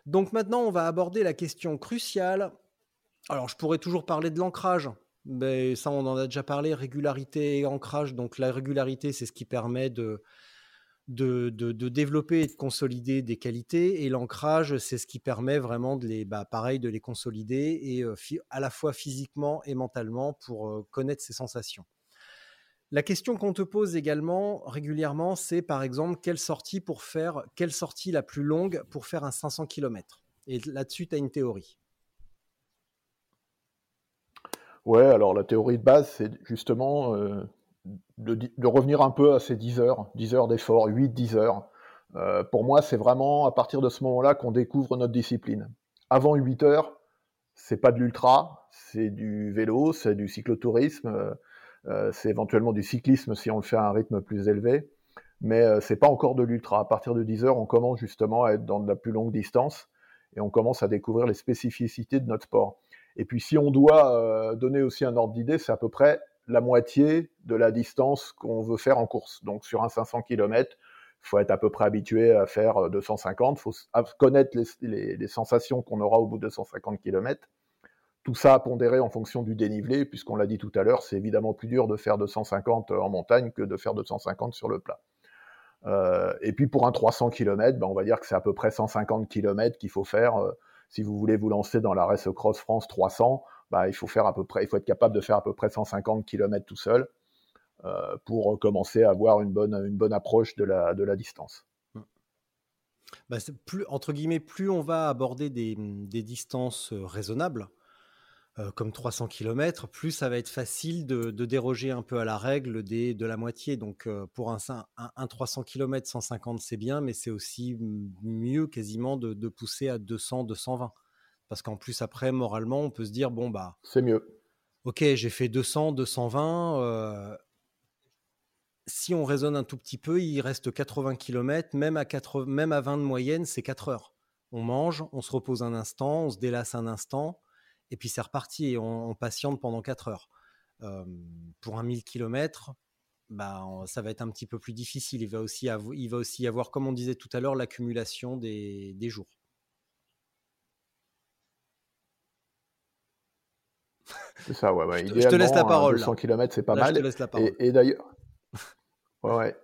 Donc maintenant, on va aborder la question cruciale. Alors, je pourrais toujours parler de l'ancrage, mais ça, on en a déjà parlé, régularité et ancrage. Donc, la régularité, c'est ce qui permet de, développer et de consolider des qualités. Et l'ancrage, c'est ce qui permet vraiment de les, bah, pareil, de les consolider et euh, à la fois physiquement et mentalement pour euh, connaître ses sensations. La question qu'on te pose également régulièrement, c'est par exemple quelle sortie pour faire quelle sortie la plus longue pour faire un 500 km. Et là-dessus, tu as une théorie. Ouais, alors la théorie de base, c'est justement euh, de, revenir un peu à ces 10 heures, 10 heures d'effort, 8-10 heures. Euh, pour moi, c'est vraiment à partir de ce moment-là qu'on découvre notre discipline. Avant 8 heures, c'est pas de l'ultra, c'est du vélo, c'est du cyclotourisme, euh, c'est éventuellement du cyclisme si on le fait à un rythme plus élevé, mais c'est pas encore de l'ultra. À partir de 10 heures, on commence justement à être dans de la plus longue distance et on commence à découvrir les spécificités de notre sport. Et puis si on doit euh, donner aussi un ordre d'idée, c'est à peu près la moitié de la distance qu'on veut faire en course. Donc sur un 500 km, il faut être à peu près habitué à faire 250, il faut connaître les, sensations qu'on aura au bout de 250 km. Tout ça à pondérer en fonction du dénivelé, puisqu'on l'a dit tout à l'heure, c'est évidemment plus dur de faire 250 en montagne que de faire 250 sur le plat. Euh, et puis pour un 300 km, ben on va dire que c'est à peu près 150 km qu'il faut faire. Euh, si vous voulez vous lancer dans la Race Cross France 300, ben il faut faire à peu près, il faut être capable de faire à peu près 150 km tout seul euh, pour commencer à avoir une bonne, bonne approche de la, distance. Bah, plus, on va aborder des, des distances raisonnables, euh, comme 300 km, plus ça va être facile de, déroger un peu à la règle des, de la moitié. Donc euh, pour un, un, 300 km, 150 c'est bien, mais c'est aussi mieux quasiment de, pousser à 200, 220. Parce qu'en plus après, moralement, on peut se dire, bon bah... C'est mieux. Ok, j'ai fait 200, 220. Euh, si on raisonne un tout petit peu, il reste 80 km, même à, 4, même à 20 de moyenne, c'est 4 heures. On mange, on se repose un instant, on se délasse un instant et puis c'est reparti et on, patiente pendant 4 heures. pour un 1000 km, bah, ça va être un petit peu plus difficile. Il va aussi, il va aussi y avoir, comme on disait tout à l'heure, l'accumulation des, des, jours. C'est ça, ouais. ouais. Je, te laisse la parole. 200 km, c'est pas mal. Je te laisse la parole. Et, d'ailleurs, ouais, ouais.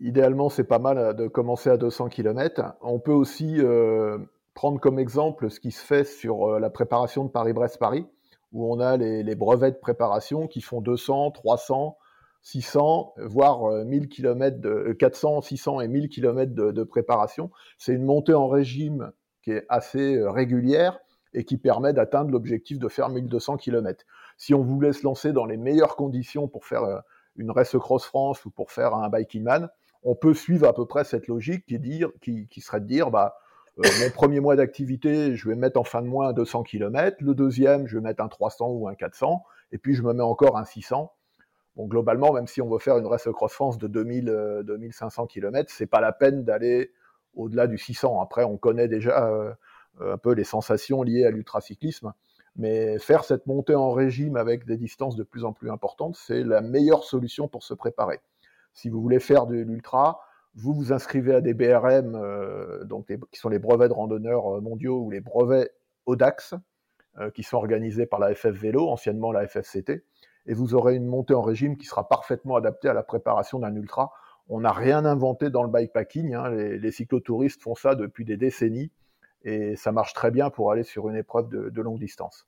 Idéalement, c'est pas mal de commencer à 200 km. On peut aussi euh, prendre comme exemple ce qui se fait sur euh, la préparation de Paris-Brest-Paris, où on a les, brevets de préparation qui font 200, 300, 600, voire 1000 km de, 400, 600 et 1000 km de, préparation. C'est une montée en régime qui est assez régulière et qui permet d'atteindre l'objectif de faire 1200 km. Si on voulait se lancer dans les meilleures conditions pour faire une Race Cross France ou pour faire un Biking Man, on peut suivre à peu près cette logique qui, dire, qui serait de dire, bah, euh, mon premier mois d'activité, je vais mettre en fin de mois un 200 km, le deuxième, je vais mettre un 300 ou un 400, et puis je me mets encore un 600. Bon, globalement, même si on veut faire une Race Cross France de 2000, 2500 km, c'est pas la peine d'aller au-delà du 600. Après, on connaît déjà euh, un peu les sensations liées à l'ultracyclisme. Mais faire cette montée en régime avec des distances de plus en plus importantes, c'est la meilleure solution pour se préparer. Si vous voulez faire de l'ultra, vous vous inscrivez à des BRM, euh, donc qui sont les brevets de randonneurs euh, mondiaux ou les brevets ODAX, euh, qui sont organisés par la FF Vélo, anciennement la FFCT, et vous aurez une montée en régime qui sera parfaitement adaptée à la préparation d'un ultra. On n'a rien inventé dans le bikepacking, hein, les, les, cyclotouristes font ça depuis des décennies, et ça marche très bien pour aller sur une épreuve de, longue distance.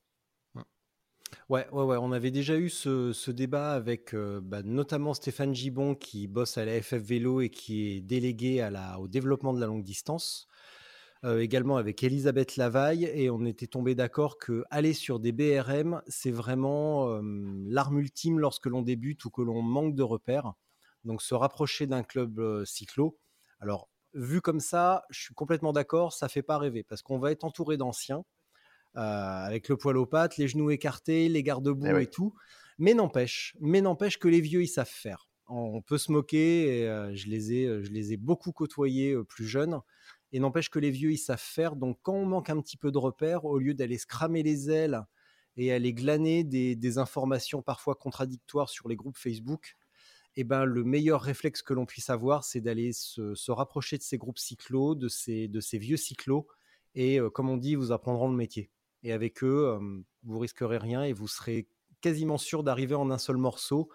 Ouais, ouais, ouais, on avait déjà eu ce, débat avec euh, bah, notamment Stéphane Gibon qui bosse à la FF Vélo et qui est délégué au développement de la longue distance. Euh, également avec Elisabeth Lavaille et on était tombé d'accord que aller sur des BRM, c'est vraiment euh, l'arme ultime lorsque l'on débute ou que l'on manque de repères. Donc se rapprocher d'un club cyclo. Alors vu comme ça, je suis complètement d'accord, ça fait pas rêver parce qu'on va être entouré d'anciens euh, avec le poil aux pattes, les genoux écartés, les garde-boue eh et, tout. Mais n'empêche, mais n'empêche que les vieux ils savent faire. On peut se moquer, et, euh, je les ai, euh, je les ai beaucoup côtoyés plus jeunes. Et n'empêche que les vieux ils savent faire. Donc quand on manque un petit peu de repères, au lieu d'aller se cramer les ailes et aller glaner des, des informations parfois contradictoires sur les groupes Facebook, eh ben, le meilleur réflexe que l'on puisse avoir, c'est d'aller se, rapprocher de ces groupes cyclos, de ces, de ces vieux cyclos, et euh, comme on dit, vous apprendront le métier. Et avec eux, vous risquerez rien et vous serez quasiment sûr d'arriver en un seul morceau,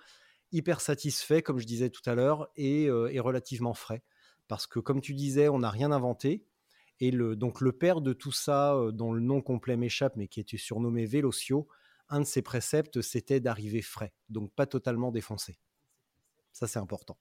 hyper satisfait, comme je disais tout à l'heure, et, relativement frais. Parce que, comme tu disais, on n'a rien inventé. Et le, donc, le père de tout ça, dont le nom complet m'échappe, mais qui était surnommé Vélocio, un de ses préceptes, c'était d'arriver frais, donc pas totalement défoncé. Ça, c'est important.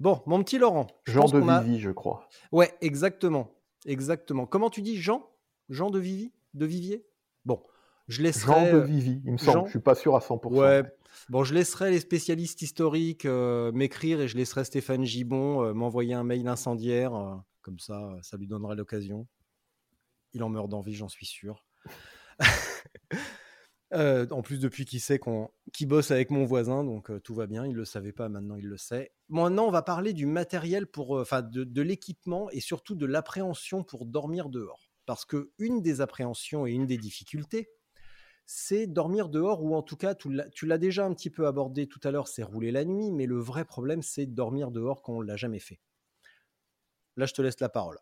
Bon, mon petit Laurent. Jean de Vivi, je crois. Ouais, exactement. Exactement. Comment tu dis Jean? Jean de Vivi De Vivier? Bon, je laisserai. Jean de euh, Vivi, il me semble. Je suis pas sûr à 100%. Ouais. Bon, je laisserai les spécialistes historiques euh, m'écrire et je laisserai Stéphane Gibon euh, m'envoyer un mail incendiaire. comme ça, ça lui donnera l'occasion. Il en meurt d'envie, j'en suis sûr. En plus, depuis qu'il sait qu'on, qu'il bosse avec mon voisin, donc tout va bien. Il le savait pas, maintenant il le sait. Maintenant, on va parler du matériel pour, enfin, de, l'équipement et surtout de l'appréhension pour dormir dehors. Parce que une des appréhensions et une des difficultés, c'est dormir dehors ou en tout cas, tu l'as déjà un petit peu abordé tout à l'heure, c'est rouler la nuit. Mais le vrai problème, c'est dormir dehors quand on l'a jamais fait. Là, je te laisse la parole.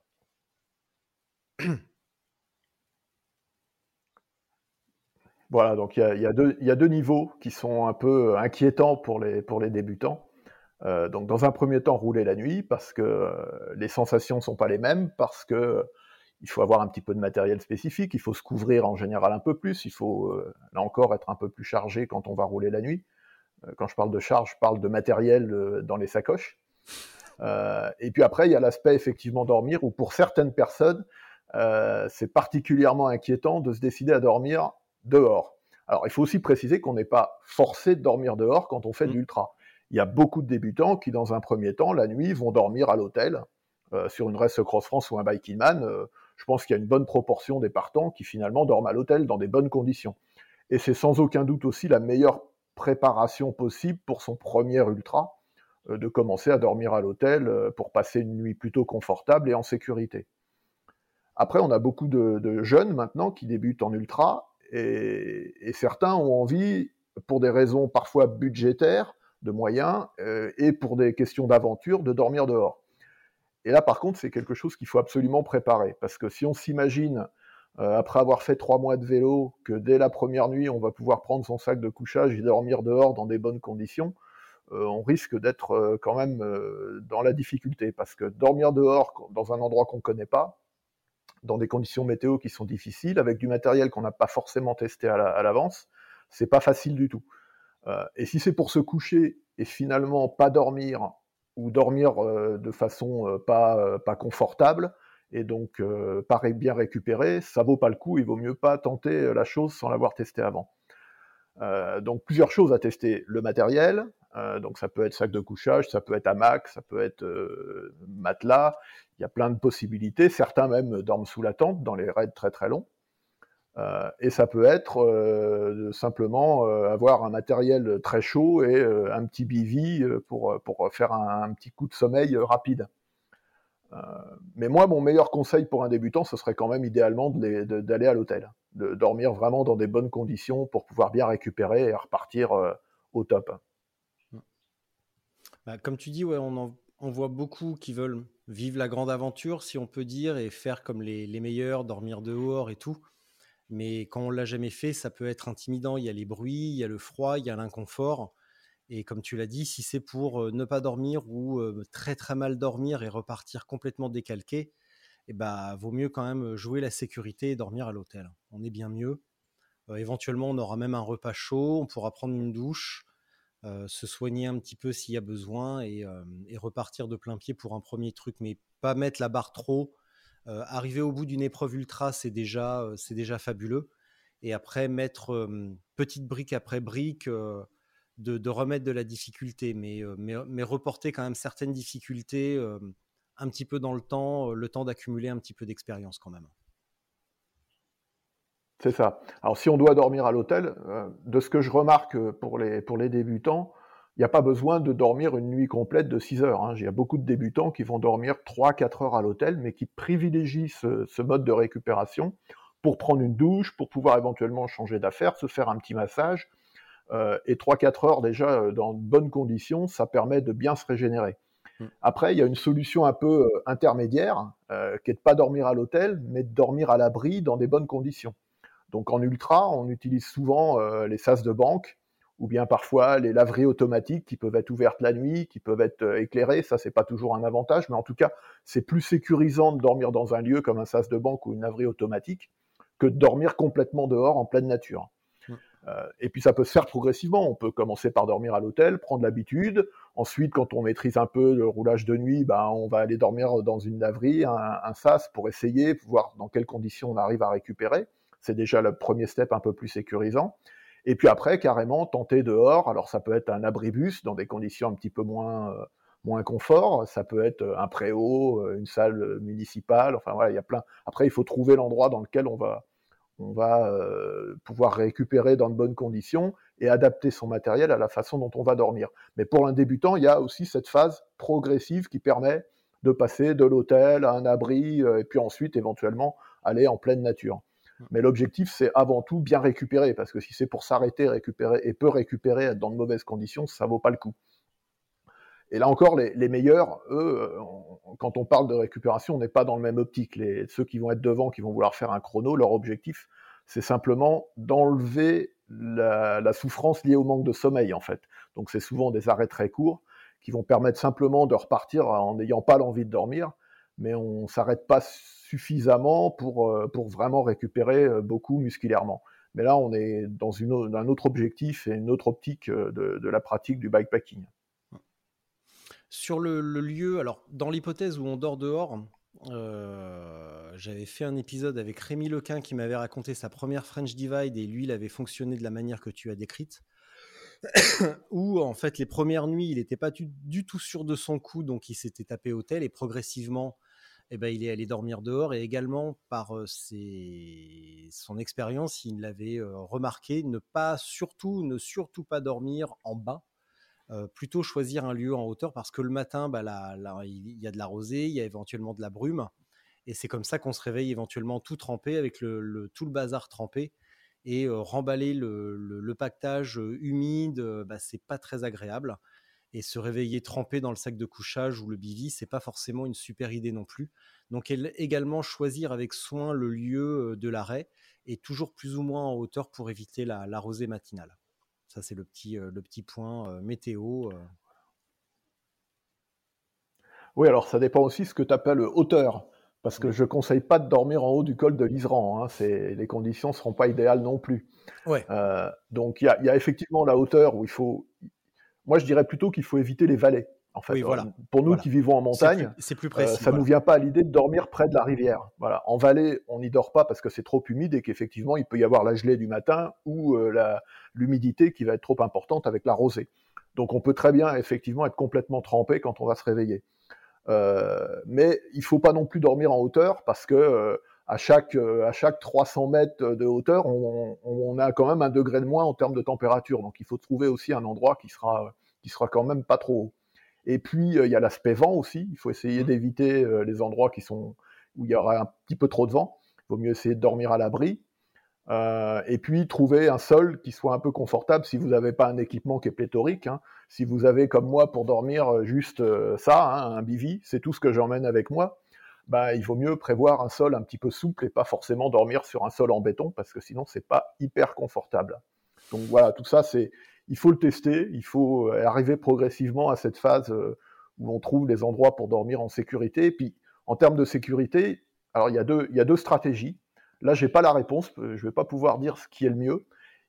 Voilà, donc il y a, deux niveaux qui sont un peu inquiétants pour les, pour les débutants. Euh, donc dans un premier temps, rouler la nuit parce que euh, les sensations ne sont pas les mêmes, parce que il faut avoir un petit peu de matériel spécifique, il faut se couvrir en général un peu plus, il faut euh, là encore être un peu plus chargé quand on va rouler la nuit. quand je parle de charge, je parle de matériel dans les sacoches. et puis après, il y a l'aspect effectivement dormir, où pour certaines personnes, c'est particulièrement inquiétant de se décider à dormir dehors. Alors, il faut aussi préciser qu'on n'est pas forcé de dormir dehors quand on fait de mmh. l'ultra. Il y a beaucoup de débutants qui, dans un premier temps, la nuit, vont dormir à l'hôtel. Euh, sur une Race Cross France ou un Biking Man, euh, je pense qu'il y a une bonne proportion des partants qui finalement dorment à l'hôtel dans des bonnes conditions. Et c'est sans aucun doute aussi la meilleure préparation possible pour son premier ultra, euh, de commencer à dormir à l'hôtel pour passer une nuit plutôt confortable et en sécurité. Après, on a beaucoup de jeunes maintenant qui débutent en ultra et, certains ont envie, pour des raisons parfois budgétaires, de moyens, euh, et pour des questions d'aventure, de dormir dehors. Et là, par contre, c'est quelque chose qu'il faut absolument préparer, parce que si on s'imagine, euh, après avoir fait trois mois de vélo, que dès la première nuit, on va pouvoir prendre son sac de couchage et dormir dehors dans des bonnes conditions, euh, on risque d'être quand même dans la difficulté, parce que dormir dehors dans un endroit qu'on ne connaît pas, dans des conditions météo qui sont difficiles, avec du matériel qu'on n'a pas forcément testé à l'avance, c'est pas facile du tout. et si c'est pour se coucher et finalement pas dormir ou dormir de façon pas, pas confortable, et donc pas bien récupéré, ça vaut pas le coup, il vaut mieux pas tenter la chose sans l'avoir testé avant. donc plusieurs choses à tester. Le matériel, donc ça peut être sac de couchage, ça peut être hamac, ça peut être matelas, il y a plein de possibilités. Certains même dorment sous la tente dans les raids très très longs. Euh, et ça peut être euh, simplement euh, avoir un matériel très chaud et un petit bivy pour, pour faire un, petit coup de sommeil rapide. mais moi, mon meilleur conseil pour un débutant, ce serait quand même idéalement d'aller à l'hôtel, de dormir vraiment dans des bonnes conditions pour pouvoir bien récupérer et repartir au top. Bah, comme tu dis, ouais, on, voit beaucoup qui veulent vivre la grande aventure, si on peut dire, et faire comme les meilleurs, dormir dehors et tout. Mais quand on l'a jamais fait, ça peut être intimidant. Il y a les bruits, il y a le froid, il y a l'inconfort. Et comme tu l'as dit, si c'est pour ne pas dormir ou très très mal dormir et repartir complètement décalqué, eh bah, vaut mieux quand même jouer la sécurité et dormir à l'hôtel. On est bien mieux. éventuellement, on aura même un repas chaud, on pourra prendre une douche, se soigner un petit peu s'il y a besoin et, et, repartir de plein pied pour un premier truc, mais pas mettre la barre trop euh, arriver au bout d'une épreuve ultra, c'est déjà, euh, déjà fabuleux. Et après, mettre petite brique après brique, euh, de, remettre de la difficulté, mais, mais, reporter quand même certaines difficultés un petit peu dans le temps, le temps d'accumuler un petit peu d'expérience quand même. C'est ça. Alors si on doit dormir à l'hôtel, de ce que je remarque pour les, pour les débutants, n'y a pas besoin de dormir une nuit complète de 6 heures. Hein. Il y a beaucoup de débutants qui vont dormir 3-4 heures à l'hôtel, mais qui privilégient ce, mode de récupération pour prendre une douche, pour pouvoir éventuellement changer d'affaires, se faire un petit massage. Euh, et 3-4 heures déjà euh, dans de bonnes conditions, ça permet de bien se régénérer. Mmh. Après, il y a une solution un peu euh, intermédiaire, qui est de pas dormir à l'hôtel, mais de dormir à l'abri dans des bonnes conditions. Donc en ultra, on utilise souvent les sas de banque, ou bien parfois les laveries automatiques qui peuvent être ouvertes la nuit, qui peuvent être euh, éclairées. Ça, c'est pas toujours un avantage, mais en tout cas, c'est plus sécurisant de dormir dans un lieu comme un sas de banque ou une laverie automatique que de dormir complètement dehors en pleine nature. Mmh. Euh, et puis ça peut se faire progressivement. On peut commencer par dormir à l'hôtel, prendre l'habitude. Ensuite, quand on maîtrise un peu le roulage de nuit, ben, on va aller dormir dans une laverie, un, un sas pour essayer, voir dans quelles conditions on arrive à récupérer. C'est déjà le premier step un peu plus sécurisant. Et puis après, carrément, tenter dehors. Alors ça peut être un abribus dans des conditions un petit peu moins, euh, confort. Ça peut être un préau, euh, une salle municipale. Enfin voilà, il y a plein. Après, il faut trouver l'endroit dans lequel on va, on va euh, pouvoir récupérer dans de bonnes conditions et adapter son matériel à la façon dont on va dormir. Mais pour un débutant, il y a aussi cette phase progressive qui permet de passer de l'hôtel à un abri et puis ensuite éventuellement aller en pleine nature. Mais l'objectif, c'est avant tout bien récupérer, parce que si c'est pour s'arrêter, récupérer et peu récupérer, être dans de mauvaises conditions, ça vaut pas le coup. Et là encore, les, meilleurs, eux, quand on parle de récupération, on n'est pas dans le même optique. Les, ceux qui vont être devant, qui vont vouloir faire un chrono, leur objectif, c'est simplement d'enlever la, la, souffrance liée au manque de sommeil, en fait. Donc c'est souvent des arrêts très courts qui vont permettre simplement de repartir en n'ayant pas l'envie de dormir, mais on s'arrête pas suffisamment pour, euh, pour vraiment récupérer euh, beaucoup musculairement. Mais là, on est dans une, un autre objectif et une autre optique euh, de, la pratique du bikepacking. Sur le, lieu, alors dans l'hypothèse où on dort dehors, j'avais fait un épisode avec Rémi Lequin qui m'avait raconté sa première French Divide et lui, il avait fonctionné de la manière que tu as décrite. où en fait les premières nuits, il n'était pas du, tout sûr de son coup, donc il s'était tapé hôtel et progressivement, eh ben, il est allé dormir dehors et également par son expérience, il l'avait remarqué, ne pas surtout, ne surtout pas dormir en bas, plutôt choisir un lieu en hauteur parce que le matin, bah, il y a de la rosée, il y a éventuellement de la brume et c'est comme ça qu'on se réveille éventuellement tout trempé avec le, tout le bazar trempé et remballer le, pactage humide, bah, c'est pas très agréable et se réveiller trempé dans le sac de couchage ou le bivy, c'est pas forcément une super idée non plus. Donc également choisir avec soin le lieu de l'arrêt et toujours plus ou moins en hauteur pour éviter la, rosée matinale. Ça c'est le petit, le petit point météo. Oui, alors ça dépend aussi de ce que tu appelles hauteur. Parce que je ne conseille pas de dormir en haut du col de l'Isran. Hein. Les conditions ne seront pas idéales non plus. Ouais. Euh, donc il y, a effectivement la hauteur où il faut. Moi, je dirais plutôt qu'il faut éviter les vallées. En fait, voilà. pour nous qui vivons en montagne, c'est plus, précis, ça ne nous vient pas à l'idée de dormir près de la rivière. Voilà. En vallée, on n'y dort pas parce que c'est trop humide et qu'effectivement, il peut y avoir la gelée du matin ou l'humidité qui va être trop importante avec la rosée. Donc on peut très bien effectivement être complètement trempé quand on va se réveiller. Euh, mais il faut pas non plus dormir en hauteur parce que euh, à chaque, euh, à chaque 300 mètres de hauteur, on, a quand même un degré de moins en termes de température. Donc il faut trouver aussi un endroit qui sera, qui sera quand même pas trop haut. Et puis il y a l'aspect vent aussi. Il faut essayer mmh. d'éviter les endroits qui sont où il y aura un petit peu trop de vent. Il vaut mieux essayer de dormir à l'abri. Euh, et puis trouver un sol qui soit un peu confortable si vous n'avez pas un équipement qui est pléthorique. Hein. Si vous avez comme moi pour dormir euh, juste euh, ça, hein, un bivy, c'est tout ce que j'emmène avec moi. Bah, il vaut mieux prévoir un sol un petit peu souple et pas forcément dormir sur un sol en béton parce que sinon c'est pas hyper confortable. Donc voilà, tout ça c'est, il faut le tester, il faut arriver progressivement à cette phase où on trouve des endroits pour dormir en sécurité. Et puis en termes de sécurité, alors il y a deux, stratégies. Là, j'ai pas la réponse, euh, je vais pas pouvoir dire ce qui est le mieux.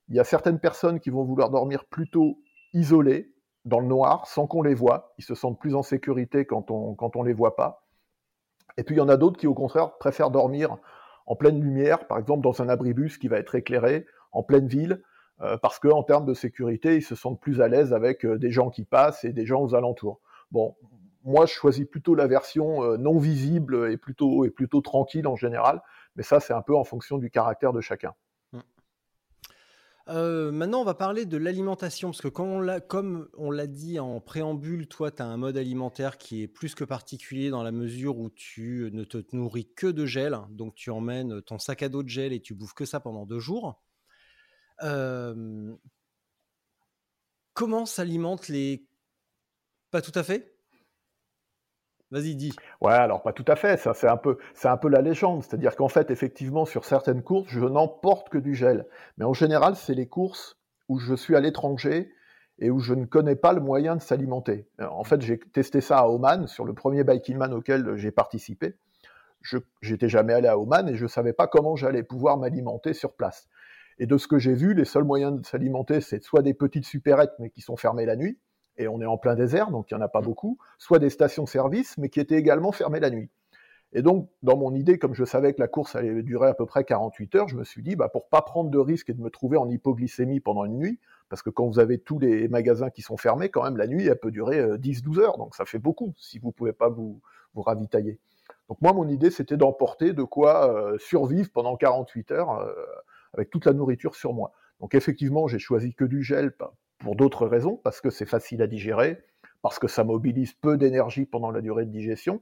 Il y a certaines personnes qui vont vouloir dormir plutôt isolées, dans le noir, sans qu'on les voit. Ils se sentent plus en sécurité quand on quand on les voit pas. Et puis il y en a d'autres qui, au contraire, préfèrent dormir en pleine lumière, par exemple dans un abribus qui va être éclairé, en pleine ville, euh, parce qu'en termes de sécurité, ils se sentent plus à l'aise avec euh, des gens qui passent et des gens aux alentours. Bon, moi, je choisis plutôt la version non visible et plutôt, et plutôt tranquille en général, mais ça, c'est un peu en fonction du caractère de chacun. Euh, maintenant, on va parler de l'alimentation, parce que comme on l'a dit en préambule, toi, tu as un mode alimentaire qui est plus que particulier dans la mesure où tu ne te nourris que de gel, donc tu emmènes ton sac à dos de gel et tu bouffes que ça pendant deux jours. Euh, comment s'alimentent les... Pas tout à fait? Vas-y, dis. Ouais, alors pas tout à fait. Ça, c'est un peu, c'est un peu la légende. C'est-à-dire qu'en fait, effectivement, sur certaines courses, je n'emporte que du gel. Mais en général, c'est les courses où je suis à l'étranger et où je ne connais pas le moyen de s'alimenter. En fait, j'ai testé ça à Oman, sur le premier Biking Man auquel j'ai participé. Je n'étais jamais allé à Oman et je ne savais pas comment j'allais pouvoir m'alimenter sur place. Et de ce que j'ai vu, les seuls moyens de s'alimenter, c'est soit des petites supérettes, mais qui sont fermées la nuit, et on est en plein désert, donc il n'y en a pas mm. beaucoup, soit des stations-service, mais qui étaient également fermées la nuit. Et donc, dans mon idée, comme je savais que la course allait durer à peu près 48 heures, je me suis dit, bah, pour pas prendre de risque et de me trouver en hypoglycémie pendant une nuit, parce que quand vous avez tous les magasins qui sont fermés, quand même, la nuit, elle peut durer 10-12 euh, heures, donc ça fait beaucoup si vous pouvez pas vous, vous ravitailler. Donc moi, mon idée, c'était d'emporter de quoi euh, survivre pendant 48 heures euh, avec toute la nourriture sur moi. Donc effectivement, j'ai choisi que du gel pour d'autres raisons, parce que c'est facile à digérer, parce que ça mobilise peu d'énergie pendant la durée de digestion,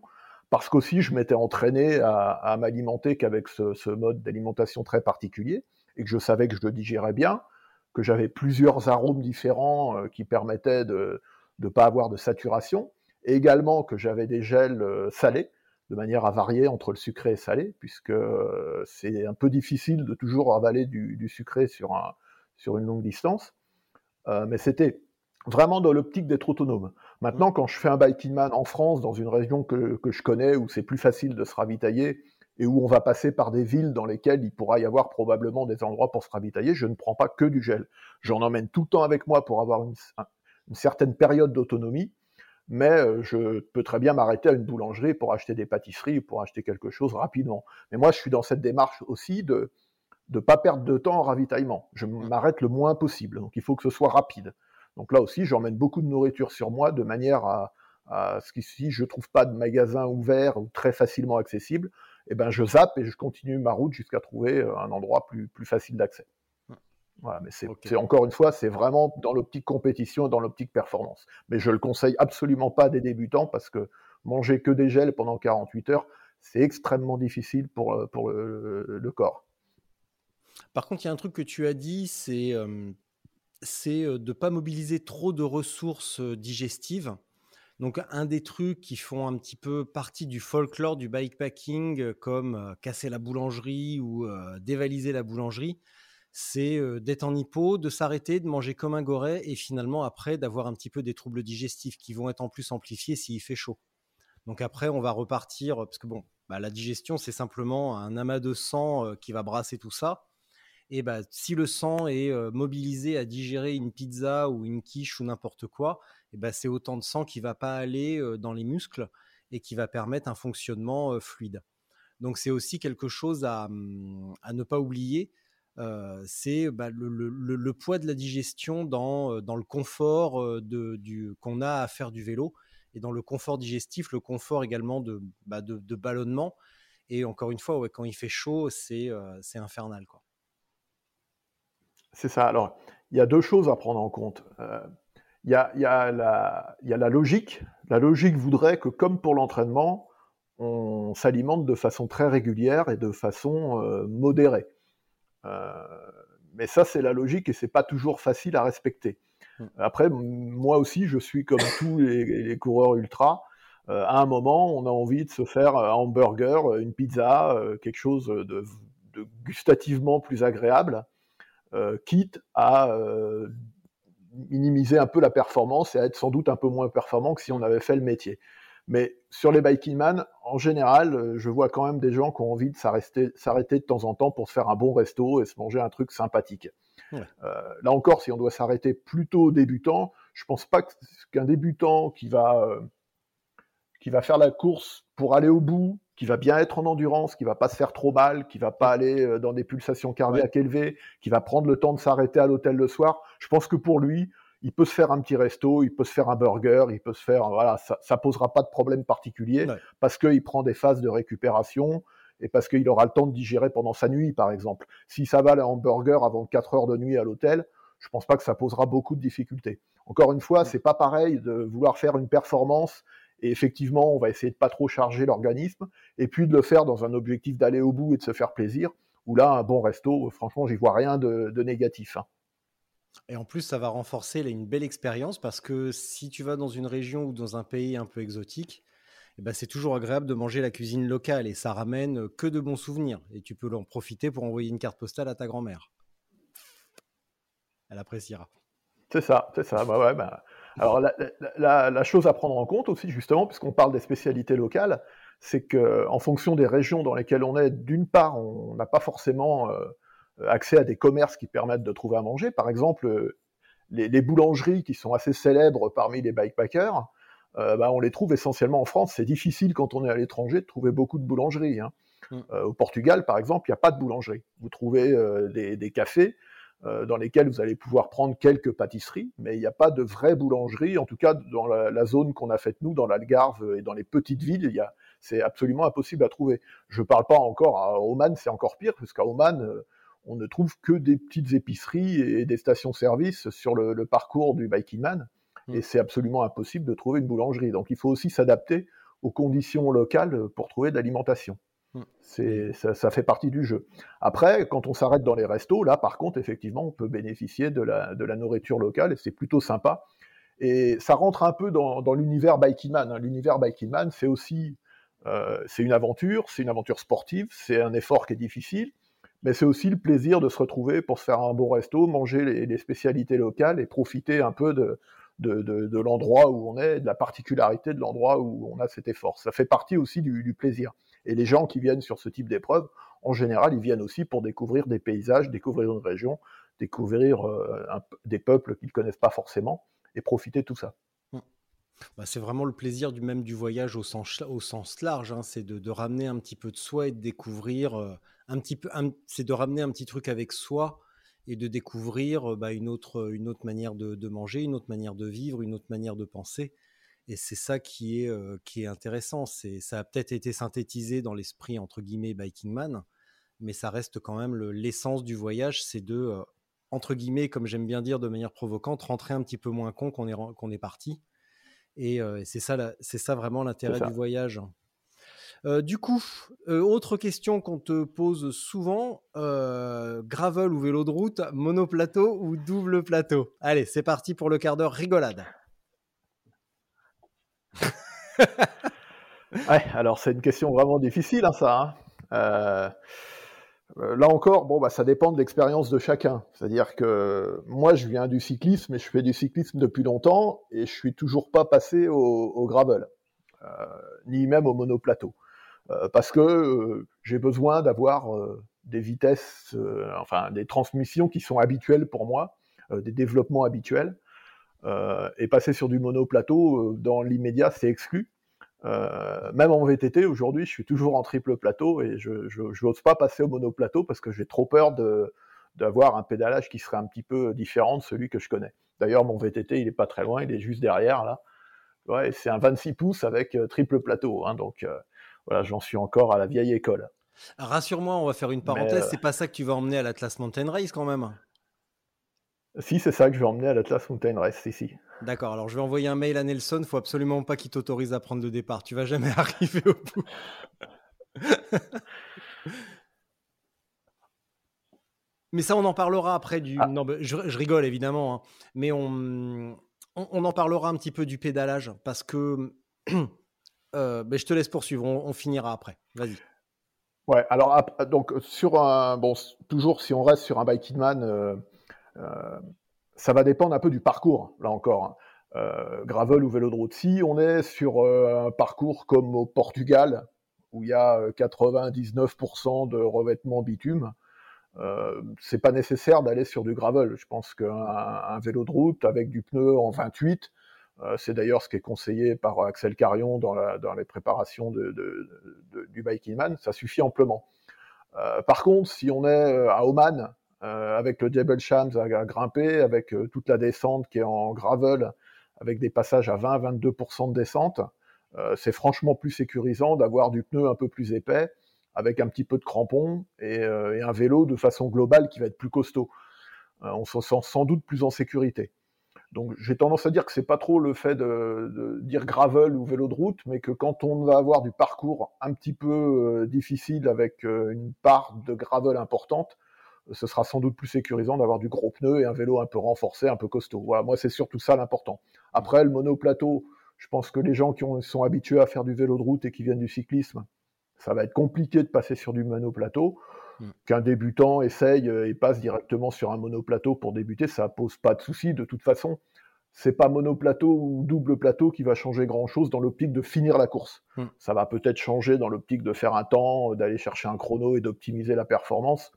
parce qu'aussi je m'étais entraîné à, m'alimenter qu'avec ce, mode d'alimentation très particulier, et que je savais que je le digérais bien, que j'avais plusieurs arômes différents euh, qui permettaient de ne pas avoir de saturation, et également que j'avais des gels euh, salés, de manière à varier entre le sucré et le salé, puisque euh, c'est un peu difficile de toujours avaler du, du sucré sur, un, sur une longue distance. Euh, mais c'était vraiment dans l'optique d'être autonome. Maintenant, quand je fais un biking man en France, dans une région que, que je connais, où c'est plus facile de se ravitailler, et où on va passer par des villes dans lesquelles il pourra y avoir probablement des endroits pour se ravitailler, je ne prends pas que du gel. J'en emmène tout le temps avec moi pour avoir une, une certaine période d'autonomie, mais euh, je peux très bien m'arrêter à une boulangerie pour acheter des pâtisseries ou pour acheter quelque chose rapidement. Mais moi, je suis dans cette démarche aussi de de ne pas perdre de temps en ravitaillement. Je mmh. m'arrête le moins possible, donc il faut que ce soit rapide. Donc là aussi, j'emmène beaucoup de nourriture sur moi de manière à, ce que si je ne trouve pas de magasin ouvert ou très facilement accessible, eh ben je zappe et je continue ma route jusqu'à trouver euh, un endroit plus, plus facile d'accès. Voilà, mais c'est encore une fois, c'est vraiment dans l'optique compétition et dans l'optique performance. Mais je le conseille absolument pas à des débutants parce que manger que des gels pendant 48 heures, c'est extrêmement difficile pour, euh, pour le corps. Par contre, il y a un truc que tu as dit, c'est de de ne pas mobiliser trop de ressources digestives. Donc, un des trucs qui font un petit peu partie du folklore du bikepacking, comme casser la boulangerie ou dévaliser la boulangerie, c'est d'être en hypo, de s'arrêter, de manger comme un goret et finalement après d'avoir un petit peu des troubles digestifs qui vont être en plus amplifiés s'il fait chaud. Donc après, on va repartir, parce que bon, bah, la digestion, c'est simplement un amas de sang qui va brasser tout ça. Et bah, si le sang est mobilisé à digérer une pizza ou une quiche ou n'importe quoi, et bah, c'est autant de sang qui va pas aller dans les muscles et qui va permettre un fonctionnement fluide. Donc c'est aussi quelque chose à, mmh, ne pas oublier. C'est bah, le, poids de la digestion dans, le confort qu'on a à faire du vélo et dans le confort digestif, le confort également de, bah, ballonnement. Et encore une fois, quand il fait chaud, c'est infernal. C'est ça. Alors, il y a deux choses à prendre en compte. Il y, a, la, y, a, la, logique. La logique voudrait que, comme pour l'entraînement, on s'alimente de façon très régulière et de façon modérée. Euh, mais ça, c'est la logique et c'est pas toujours facile à respecter. Hmm. Après, moi aussi, je suis comme tous les, coureurs ultra. Euh, à un moment, on a envie de se faire un hamburger, une pizza, quelque chose de, gustativement plus agréable, quitte à minimiser un peu la performance et à être sans doute un peu moins performant que si on avait fait le métier. Mais sur les biking man, en général, euh, je vois quand même des gens qui ont envie de s'arrêter de temps en temps pour se faire un bon resto et se manger un truc sympathique. Euh, là encore, si on doit s'arrêter plutôt débutant, je pense pas qu'un débutant qui va, euh, qui va faire la course pour aller au bout, qui va bien être en endurance, qui va pas se faire trop mal, qui va pas aller dans des pulsations cardiaques élevées, qui va prendre le temps de s'arrêter à l'hôtel le soir, je pense que pour lui, il peut se faire un petit resto, il peut se faire un burger, il peut se faire, voilà, ça, ça posera pas de problème particulier parce qu'il prend des phases de récupération et parce qu'il aura le temps de digérer pendant sa nuit, par exemple. Si ça va un hamburger avant 4 heures de nuit à l'hôtel, je pense pas que ça posera beaucoup de difficultés. Encore une fois, c'est pas pareil de vouloir faire une performance et effectivement, on va essayer de pas trop charger l'organisme et puis de le faire dans un objectif d'aller au bout et de se faire plaisir. Ou là, un bon resto, franchement, j'y vois rien de, de négatif. Hein. Et en plus, ça va renforcer une belle expérience parce que si tu vas dans une région ou dans un pays un peu exotique, eh ben, c'est toujours agréable de manger la cuisine locale et ça ramène que de bons souvenirs. Et tu peux en profiter pour envoyer une carte postale à ta grand-mère. Elle appréciera. C'est ça, c'est ça. Bah bah. Alors la, chose à prendre en compte aussi, justement, puisqu'on parle des spécialités locales, c'est qu'en fonction des régions dans lesquelles on est, d'une part, on n'a pas forcément euh, euh, accès à des commerces qui permettent de trouver à manger. Par exemple, euh, les, boulangeries qui sont assez célèbres parmi les bikepackers, euh, bah, on les trouve essentiellement en France. C'est difficile quand on est à l'étranger de trouver beaucoup de boulangeries. Hein. Mm. au Portugal, par exemple, il n'y a pas de boulangerie. Vous trouvez des, cafés dans lesquels vous allez pouvoir prendre quelques pâtisseries, mais il n'y a pas de vraie boulangerie. En tout cas, dans la, zone qu'on a faite nous, dans l'Algarve et dans les petites villes, c'est absolument impossible à trouver. Je ne parle pas encore à Oman, c'est encore pire, puisqu'à Oman, on ne trouve que des petites épiceries et des stations-service sur le, parcours du Biking Man. Mm. Et c'est absolument impossible de trouver une boulangerie. Donc il faut aussi s'adapter aux conditions locales pour trouver de l'alimentation. Mm. Ça, fait partie du jeu. Après, quand on s'arrête dans les restos, là, par contre, effectivement, on peut bénéficier de la, de la nourriture locale et c'est plutôt sympa. Et ça rentre un peu dans, l'univers Biking Man. Hein. L'univers Biking Man, c'est aussi euh, c'est une aventure, c'est une aventure sportive, c'est un effort qui est difficile, mais c'est aussi le plaisir de se retrouver pour se faire un bon resto, manger les, spécialités locales et profiter un peu de, de, l'endroit où on est, de la particularité de l'endroit où on a cet effort. Ça fait partie aussi du, plaisir. Et les gens qui viennent sur ce type d'épreuve, en général, ils viennent aussi pour découvrir des paysages, découvrir une région, découvrir euh, des peuples qu'ils ne connaissent pas forcément et profiter de tout ça. Bah, c'est vraiment le plaisir du même du voyage au sens, au sens large, hein. c'est de, ramener un petit peu de soi et de découvrir euh, un petit peu, c'est de ramener un petit truc avec soi et de découvrir euh, bah, une, autre, une autre manière de, manger, une autre manière de vivre, une autre manière de penser. Et c'est ça qui est, euh, qui est intéressant. C'est, ça a peut-être été synthétisé dans l'esprit entre guillemets Biking Man, mais ça reste quand même l'essence du voyage, c'est de entre guillemets, comme j'aime bien dire de manière provocante, rentrer un petit peu moins con qu'on est, qu'on est parti et c'est ça, c'est ça vraiment l'intérêt du voyage. Du coup, autre question qu'on te pose souvent gravel ou vélo de route, monoplateau ou double plateau? Allez, c'est parti pour le quart d'heure rigolade. ouais, alors c'est une question vraiment difficile, hein, ça. Hein. Euh, là encore, bon, bah, ça dépend de l'expérience de chacun. C'est-à-dire que moi, je viens du cyclisme et je fais du cyclisme depuis longtemps et je suis toujours pas passé au, gravel, euh, ni même au monoplateau. Parce que j'ai besoin d'avoir des vitesses, enfin des transmissions qui sont habituelles pour moi, des développements habituels. et passer sur du monoplateau, dans l'immédiat, c'est exclu. même en VTT, aujourd'hui, je suis toujours en triple plateau et je n'ose pas passer au monoplateau parce que j'ai trop peur d'avoir un pédalage qui serait un petit peu différent de celui que je connais. D'ailleurs, mon VTT, il est pas très loin, il est juste derrière là. Ouais, c'est un 26 pouces avec euh, triple plateau, hein, donc euh, voilà, j'en suis encore à la vieille école. Rassure-moi, on va faire une parenthèse, euh, c'est pas ça que tu vas emmener à l'Atlas Mountain Race quand même Si, c'est ça que je vais emmener à l'Atlas Mountain Race, ici. D'accord, alors je vais envoyer un mail à Nelson, faut absolument pas qu'il t'autorise à prendre le départ, tu vas jamais arriver au bout. Mais ça, on en parlera après du. Ah. Non, je, rigole évidemment, hein. mais on, on, en parlera un petit peu du pédalage parce que. Euh, ben, je te laisse poursuivre, on, finira après. Vas-y. Ouais, alors donc sur un bon, toujours si on reste sur un bike euh, euh, ça va dépendre un peu du parcours là encore. Hein. gravel ou vélo de route. Si on est sur un parcours comme au Portugal où il y a 99% de revêtement bitume, euh, c'est pas nécessaire d'aller sur du gravel. Je pense qu'un vélo de route avec du pneu en 28, euh, c'est d'ailleurs ce qui est conseillé par Axel Carion dans, les préparations du Biking Man, ça suffit amplement. Euh, par contre, si on est à Oman, avec le Jebel Shams à, grimper, avec toute la descente qui est en gravel, avec des passages à 20-22% de descente, c'est franchement plus sécurisant d'avoir du pneu un peu plus épais avec un petit peu de crampons euh, et, un vélo de façon globale qui va être plus costaud. Euh, on se sent sans doute plus en sécurité. Donc j'ai tendance à dire que c'est pas trop le fait de, dire gravel ou vélo de route, mais que quand on va avoir du parcours un petit peu euh, difficile avec une part de gravel importante, ce sera sans doute plus sécurisant d'avoir du gros pneu et un vélo un peu renforcé, un peu costaud. Voilà, moi c'est surtout ça l'important. Après le monoplateau, je pense que les gens qui sont habitués à faire du vélo de route et qui viennent du cyclisme, ça va être compliqué de passer sur du monoplateau. Qu'un débutant essaye euh, et passe directement sur un monoplateau pour débuter, ça pose pas de souci de toute façon. C'est pas monoplateau ou double plateau qui va changer grand chose dans l'optique de finir la course. Ça va peut-être changer dans l'optique de faire un temps, d'aller chercher un chrono et d'optimiser la performance.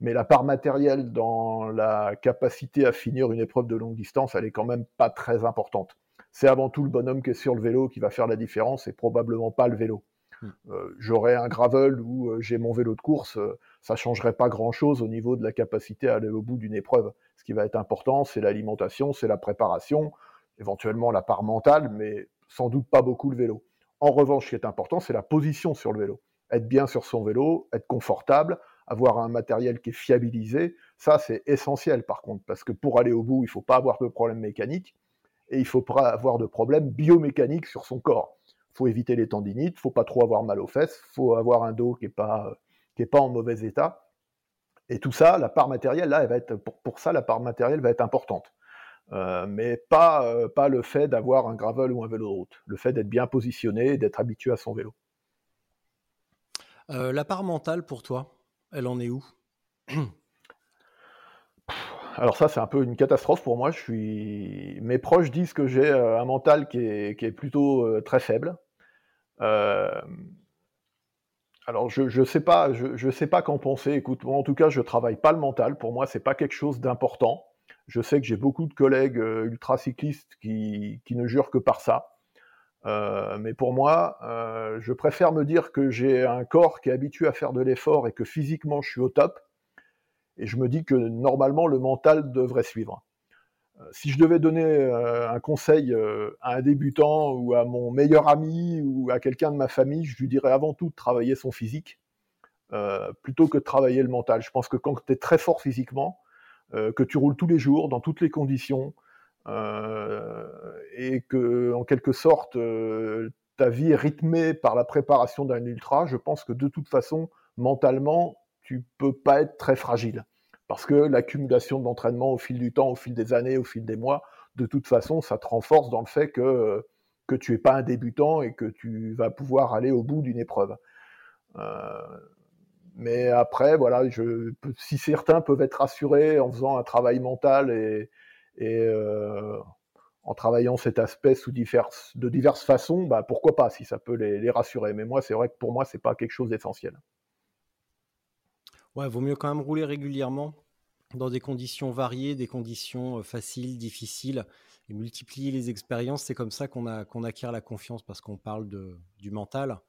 Mais la part matérielle dans la capacité à finir une épreuve de longue distance, elle est quand même pas très importante. C'est avant tout le bonhomme qui est sur le vélo qui va faire la différence et probablement pas le vélo. Euh, j'aurais un gravel ou euh, j'ai mon vélo de course, euh, ça changerait pas grand-chose au niveau de la capacité à aller au bout d'une épreuve. Ce qui va être important, c'est l'alimentation, c'est la préparation, éventuellement la part mentale, mais sans doute pas beaucoup le vélo. En revanche, ce qui est important, c'est la position sur le vélo. Être bien sur son vélo, être confortable, avoir un matériel qui est fiabilisé, ça c'est essentiel par contre, parce que pour aller au bout, il ne faut pas avoir de problème mécanique et il ne faut pas avoir de problème biomécanique sur son corps faut éviter les tendinites, faut pas trop avoir mal aux fesses, faut avoir un dos qui est pas qui est pas en mauvais état. Et tout ça, la part matérielle là, elle va être pour, ça la part matérielle va être importante. Euh, mais pas euh, pas le fait d'avoir un gravel ou un vélo de route, le fait d'être bien positionné, d'être habitué à son vélo. Euh, la part mentale pour toi, elle en est où? Alors ça, c'est un peu une catastrophe pour moi. Je suis... Mes proches disent que j'ai un mental qui est, qui est plutôt très faible. Euh, alors je ne sais pas, je, sais pas qu'en penser. Écoute, moi en tout cas, je travaille pas le mental. Pour moi, c'est pas quelque chose d'important. Je sais que j'ai beaucoup de collègues euh, ultra cyclistes qui, ne jurent que par ça. Euh, mais pour moi, je préfère me dire que j'ai un corps qui est habitué à faire de l'effort et que physiquement je suis au top. Et je me dis que normalement le mental devrait suivre. Euh, si je devais donner euh, un conseil euh, à un débutant ou à mon meilleur ami ou à quelqu'un de ma famille, je lui dirais avant tout de travailler son physique plutôt que de travailler le mental. Je pense que quand tu es très fort physiquement, que tu roules tous les jours, dans toutes les conditions, et que en quelque sorte ta vie est rythmée par la préparation d'un ultra, je pense que de toute façon, mentalement, tu peux pas être très fragile. Parce que l'accumulation d'entraînement au fil du temps, au fil des années, au fil des mois, de toute façon, ça te renforce dans le fait que, que tu n'es pas un débutant et que tu vas pouvoir aller au bout d'une épreuve. Euh, mais après, voilà, si certains peuvent être rassurés en faisant un travail mental et, euh, en travaillant cet aspect de diverses façons, bah, pourquoi pas, si ça peut les, rassurer. Mais moi, c'est vrai que pour moi, c'est pas quelque chose d'essentiel. Ouais, vaut mieux quand même rouler régulièrement dans des conditions variées, des conditions faciles, difficiles, et multiplier les expériences. C'est comme ça qu'on acquiert la confiance parce qu'on parle de, du mental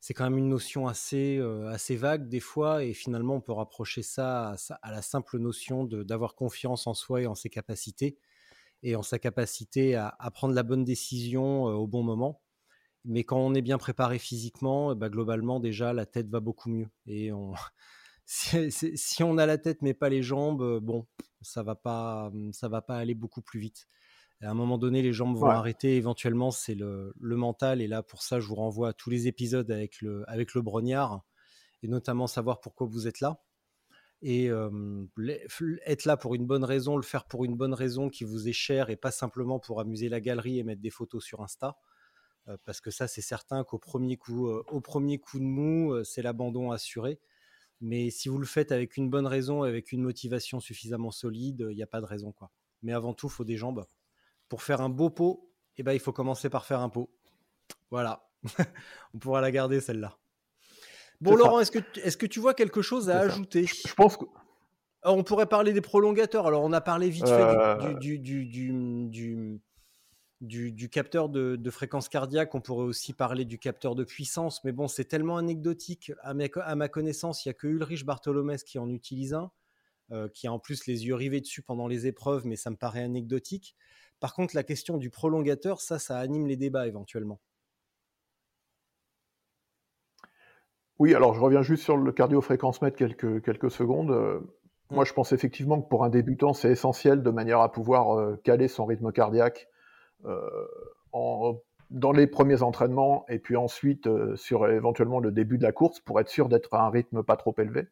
c'est quand même une notion assez, assez vague des fois, et finalement on peut rapprocher ça à, la simple notion d'avoir confiance en soi et en ses capacités, et en sa capacité à, prendre la bonne décision au bon moment. Mais quand on est bien préparé physiquement, bah, globalement déjà la tête va beaucoup mieux. Et on, si, on a la tête mais pas les jambes, bon, ça va pas, ça va pas aller beaucoup plus vite à un moment donné, les jambes vont arrêter. Éventuellement, c'est le, mental. Et là, pour ça, je vous renvoie à tous les épisodes avec le, avec le brognard et notamment savoir pourquoi vous êtes là. Et être là pour une bonne raison, le faire pour une bonne raison qui vous est chère et pas simplement pour amuser la galerie et mettre des photos sur Insta. parce que ça, c'est certain qu'au premier coup, au premier coup de mou, c'est l'abandon assuré. Mais si vous le faites avec une bonne raison, avec une motivation suffisamment solide, il n'y a pas de raison. quoi. Mais avant tout, il faut des jambes pour faire un beau pot, eh ben, il faut commencer par faire un pot. Voilà. On pourra la garder celle-là. Bon, Laurent, est-ce que, est que tu vois quelque chose à ajouter? Je pense que. on pourrait parler des prolongateurs. Alors, on a parlé vite fait du, du, du, du, capteur de, fréquence cardiaque. On pourrait aussi parler du capteur de puissance. Mais bon, c'est tellement anecdotique. À, à ma connaissance, il n'y a que Ulrich Bartholomès qui en utilise un, euh, qui a en plus les yeux rivés dessus pendant les épreuves, mais ça me paraît anecdotique. Par contre, la question du prolongateur, ça, ça anime les débats éventuellement. Oui, alors je reviens juste sur le cardio-fréquence-mètre quelques, quelques secondes. Euh, mmh. Moi, je pense effectivement que pour un débutant, c'est essentiel de manière à pouvoir euh, caler son rythme cardiaque euh, dans les premiers entraînements et puis ensuite sur éventuellement le début de la course pour être sûr d'être à un rythme pas trop élevé.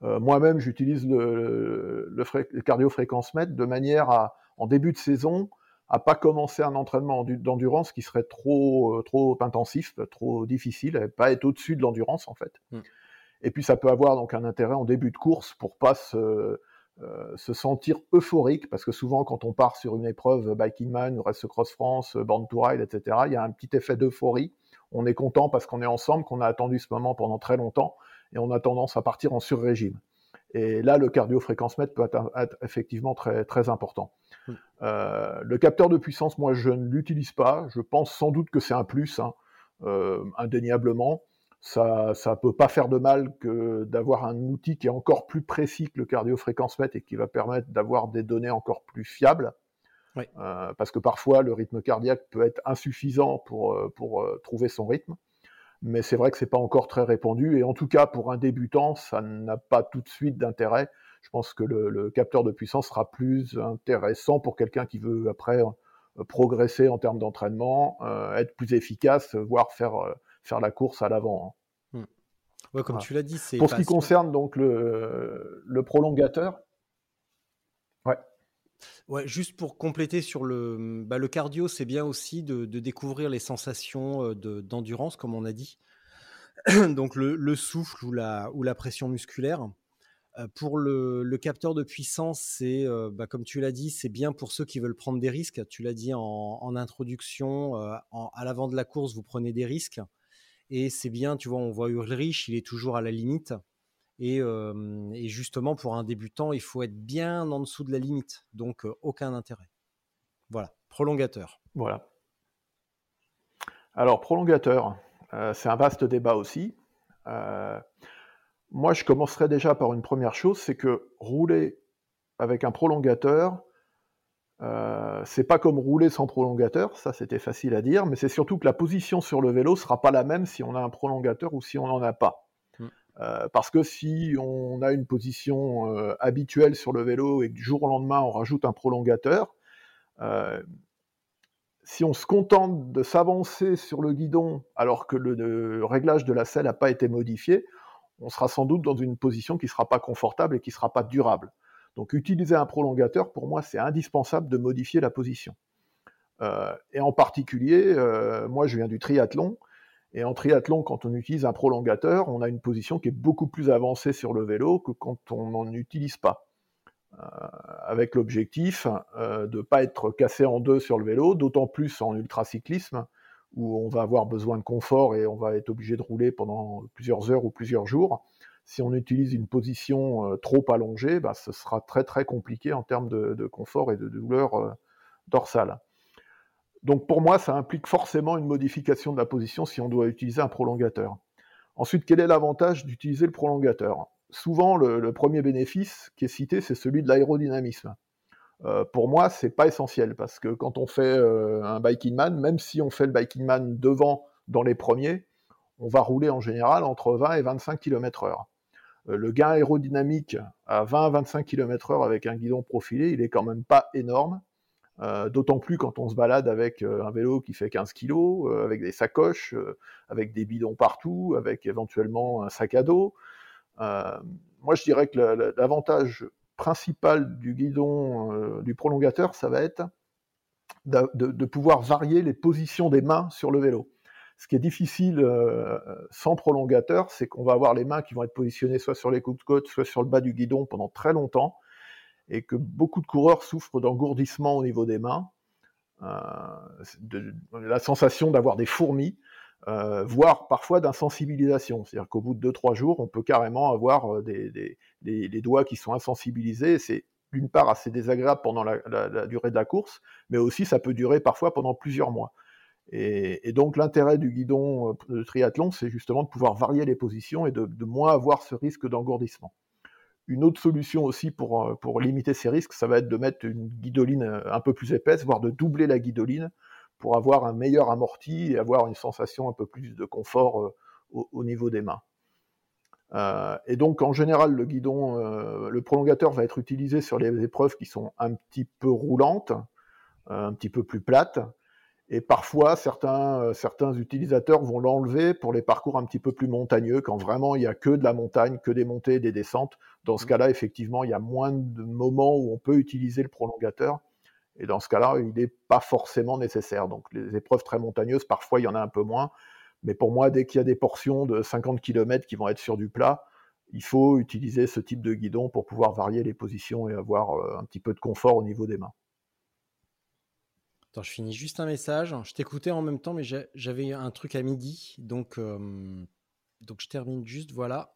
Moi-même, j'utilise le, le cardio-fréquence-mètre de manière à, en début de saison, à pas commencer un entraînement d'endurance qui serait trop, euh, trop intensif, trop difficile, pas être au-dessus de l'endurance en fait. Mm. Et puis ça peut avoir donc un intérêt en début de course pour pas se, euh, se sentir euphorique, parce que souvent quand on part sur une épreuve Biking Man, Race Cross France, Born to Ride, etc., il y a un petit effet d'euphorie. On est content parce qu'on est ensemble, qu'on a attendu ce moment pendant très longtemps, et on a tendance à partir en sur-régime. Et là, le cardio-fréquence-mètre peut être, effectivement très, très important. Euh, le capteur de puissance, moi, je ne l'utilise pas. Je pense sans doute que c'est un plus, hein, euh, indéniablement. Ça ne peut pas faire de mal que d'avoir un outil qui est encore plus précis que le cardio-fréquence-mètre et qui va permettre d'avoir des données encore plus fiables. Euh, parce que parfois, le rythme cardiaque peut être insuffisant pour, pour trouver son rythme mais c'est vrai que c'est pas encore très répandu. Et en tout cas, pour un débutant, ça n'a pas tout de suite d'intérêt. Je pense que le, capteur de puissance sera plus intéressant pour quelqu'un qui veut après euh, progresser en termes d'entraînement, euh, être plus efficace, voire faire, euh, faire la course à l'avant. Hein. Hmm. comme tu l'as dit, c'est. Pour ce qui concerne donc le, le prolongateur, Ouais, juste pour compléter sur le, bah, le cardio, c'est bien aussi de, découvrir les sensations d'endurance, comme on a dit. Donc le, souffle ou la, ou la pression musculaire. pour le, capteur de puissance, c'est, bah, comme tu l'as dit, c'est bien pour ceux qui veulent prendre des risques. Tu l'as dit en, introduction, à l'avant de la course, vous prenez des risques. Et c'est bien, tu vois, on voit Ulrich, il est toujours à la limite. Et, justement, pour un débutant, il faut être bien en dessous de la limite. Donc, aucun intérêt. Voilà, prolongateur. Voilà. Alors, prolongateur, c'est un vaste débat aussi. moi, je commencerai déjà par une première chose, c'est que rouler avec un prolongateur, c'est pas comme rouler sans prolongateur, ça c'était facile à dire, mais c'est surtout que la position sur le vélo sera pas la même si on a un prolongateur ou si on n'en a pas. Euh, parce que si on a une position euh, habituelle sur le vélo et que du jour au lendemain on rajoute un prolongateur, euh, si on se contente de s'avancer sur le guidon alors que le, réglage de la selle n'a pas été modifié, on sera sans doute dans une position qui ne sera pas confortable et qui ne sera pas durable. Donc utiliser un prolongateur, pour moi, c'est indispensable de modifier la position. et en particulier, moi je viens du triathlon, et en triathlon, quand on utilise un prolongateur, on a une position qui est beaucoup plus avancée sur le vélo que quand on n'en utilise pas. avec l'objectif de ne pas être cassé en deux sur le vélo, d'autant plus en ultracyclisme, où on va avoir besoin de confort et on va être obligé de rouler pendant plusieurs heures ou plusieurs jours. Si on utilise une position trop allongée, bah, ce sera très très compliqué en termes de, confort et de douleur dorsale. Donc pour moi, ça implique forcément une modification de la position si on doit utiliser un prolongateur. Ensuite, quel est l'avantage d'utiliser le prolongateur? Souvent, le, premier bénéfice qui est cité, c'est celui de l'aérodynamisme. Euh, pour moi, c'est pas essentiel parce que quand on fait euh, un biking man, même si on fait le biking man devant dans les premiers, on va rouler en général entre 20 et 25 km/h. Euh, le gain aérodynamique à 20 à 25 km/h avec un guidon profilé, il est quand même pas énorme. Euh, d'autant plus quand on se balade avec euh, un vélo qui fait 15 kg, avec des sacoches, avec des bidons partout, avec éventuellement un sac à dos. moi, je dirais que l'avantage principal du guidon, du prolongateur, ça va être de, pouvoir varier les positions des mains sur le vélo. Ce qui est difficile sans prolongateur, c'est qu'on va avoir les mains qui vont être positionnées soit sur les coups de côte, soit sur le bas du guidon pendant très longtemps et que beaucoup de coureurs souffrent d'engourdissement au niveau des mains, euh, de, la sensation d'avoir des fourmis, euh, voire parfois d'insensibilisation. C'est-à-dire qu'au bout de 2-3 jours, on peut carrément avoir euh, des, doigts qui sont insensibilisés. C'est d'une part assez désagréable pendant la, durée de la course, mais aussi ça peut durer parfois pendant plusieurs mois. Et, donc l'intérêt du guidon de triathlon, c'est justement de pouvoir varier les positions et de, moins avoir ce risque d'engourdissement. Une autre solution aussi pour, euh, pour limiter ces risques, ça va être de mettre une guidoline euh, un peu plus épaisse, voire de doubler la guidoline pour avoir un meilleur amorti et avoir une sensation un peu plus de confort euh, au, niveau des mains. et donc en général, le guidon, le prolongateur va être utilisé sur les épreuves qui sont un petit peu roulantes, un petit peu plus plates, et parfois, certains, euh, certains utilisateurs vont l'enlever pour les parcours un petit peu plus montagneux, quand vraiment il n'y a que de la montagne, que des montées et des descentes. Dans ce mmh. cas-là, effectivement, il y a moins de moments où on peut utiliser le prolongateur. Et dans ce cas-là, il n'est pas forcément nécessaire. Donc les épreuves très montagneuses, parfois, il y en a un peu moins. Mais pour moi, dès qu'il y a des portions de 50 km qui vont être sur du plat, il faut utiliser ce type de guidon pour pouvoir varier les positions et avoir euh, un petit peu de confort au niveau des mains je finis juste un message. Je t'écoutais en même temps, mais j'avais un truc à midi. Donc, euh, donc je termine juste. Voilà.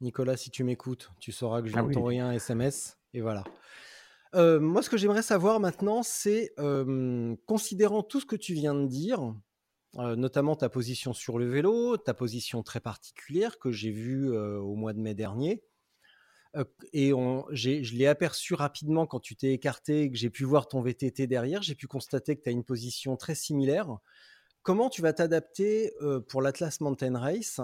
Nicolas, si tu m'écoutes, tu sauras que je viens ah t'envoyer un SMS. Et voilà. Euh, moi, ce que j'aimerais savoir maintenant, c'est, euh, considérant tout ce que tu viens de dire, notamment ta position sur le vélo, ta position très particulière que j'ai vue au mois de mai dernier, et je l'ai aperçu rapidement quand tu t'es écarté et que j'ai pu voir ton VTT derrière. J'ai pu constater que tu as une position très similaire. Comment tu vas t'adapter pour l'Atlas Mountain Race,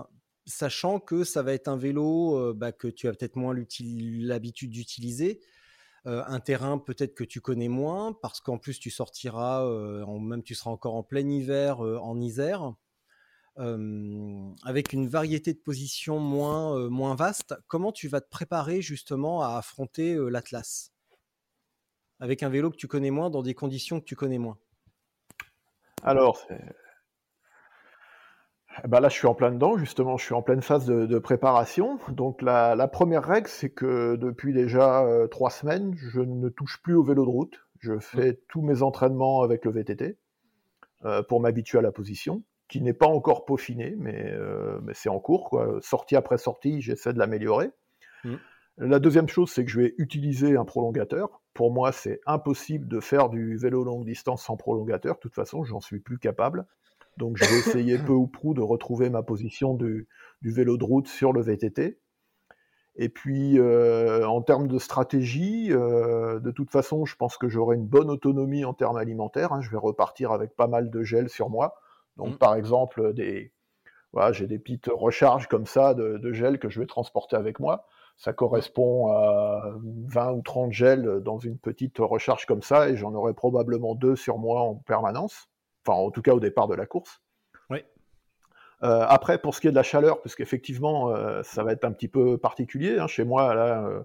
sachant que ça va être un vélo bah, que tu as peut-être moins l'habitude d'utiliser, un terrain peut-être que tu connais moins, parce qu'en plus tu sortiras, même tu seras encore en plein hiver en Isère avec une variété de positions moins, moins vaste, comment tu vas te préparer justement à affronter l'Atlas? Avec un vélo que tu connais moins, dans des conditions que tu connais moins Alors, eh ben là, je suis en plein dedans, justement, je suis en pleine phase de, préparation. Donc, la, première règle, c'est que depuis déjà trois semaines, je ne touche plus au vélo de route. Je mmh. fais tous mes entraînements avec le VTT pour m'habituer à la position qui n'est pas encore peaufiné, mais, euh, mais c'est en cours. Quoi. Sortie après sortie, j'essaie de l'améliorer. Mm. La deuxième chose, c'est que je vais utiliser un prolongateur. Pour moi, c'est impossible de faire du vélo longue distance sans prolongateur. De toute façon, j'en suis plus capable. Donc, je vais essayer peu ou prou de retrouver ma position du, du, vélo de route sur le VTT. Et puis, euh, en termes de stratégie, euh, de toute façon, je pense que j'aurai une bonne autonomie en termes alimentaires. Hein. Je vais repartir avec pas mal de gel sur moi. Donc, mmh. par exemple, des, voilà, j'ai des petites recharges comme ça de, gel que je vais transporter avec moi. Ça correspond à 20 ou 30 gels dans une petite recharge comme ça, et j'en aurai probablement deux sur moi en permanence. Enfin, en tout cas au départ de la course. Oui. Euh, après, pour ce qui est de la chaleur, parce qu'effectivement, euh, ça va être un petit peu particulier. Hein, chez moi, là, euh,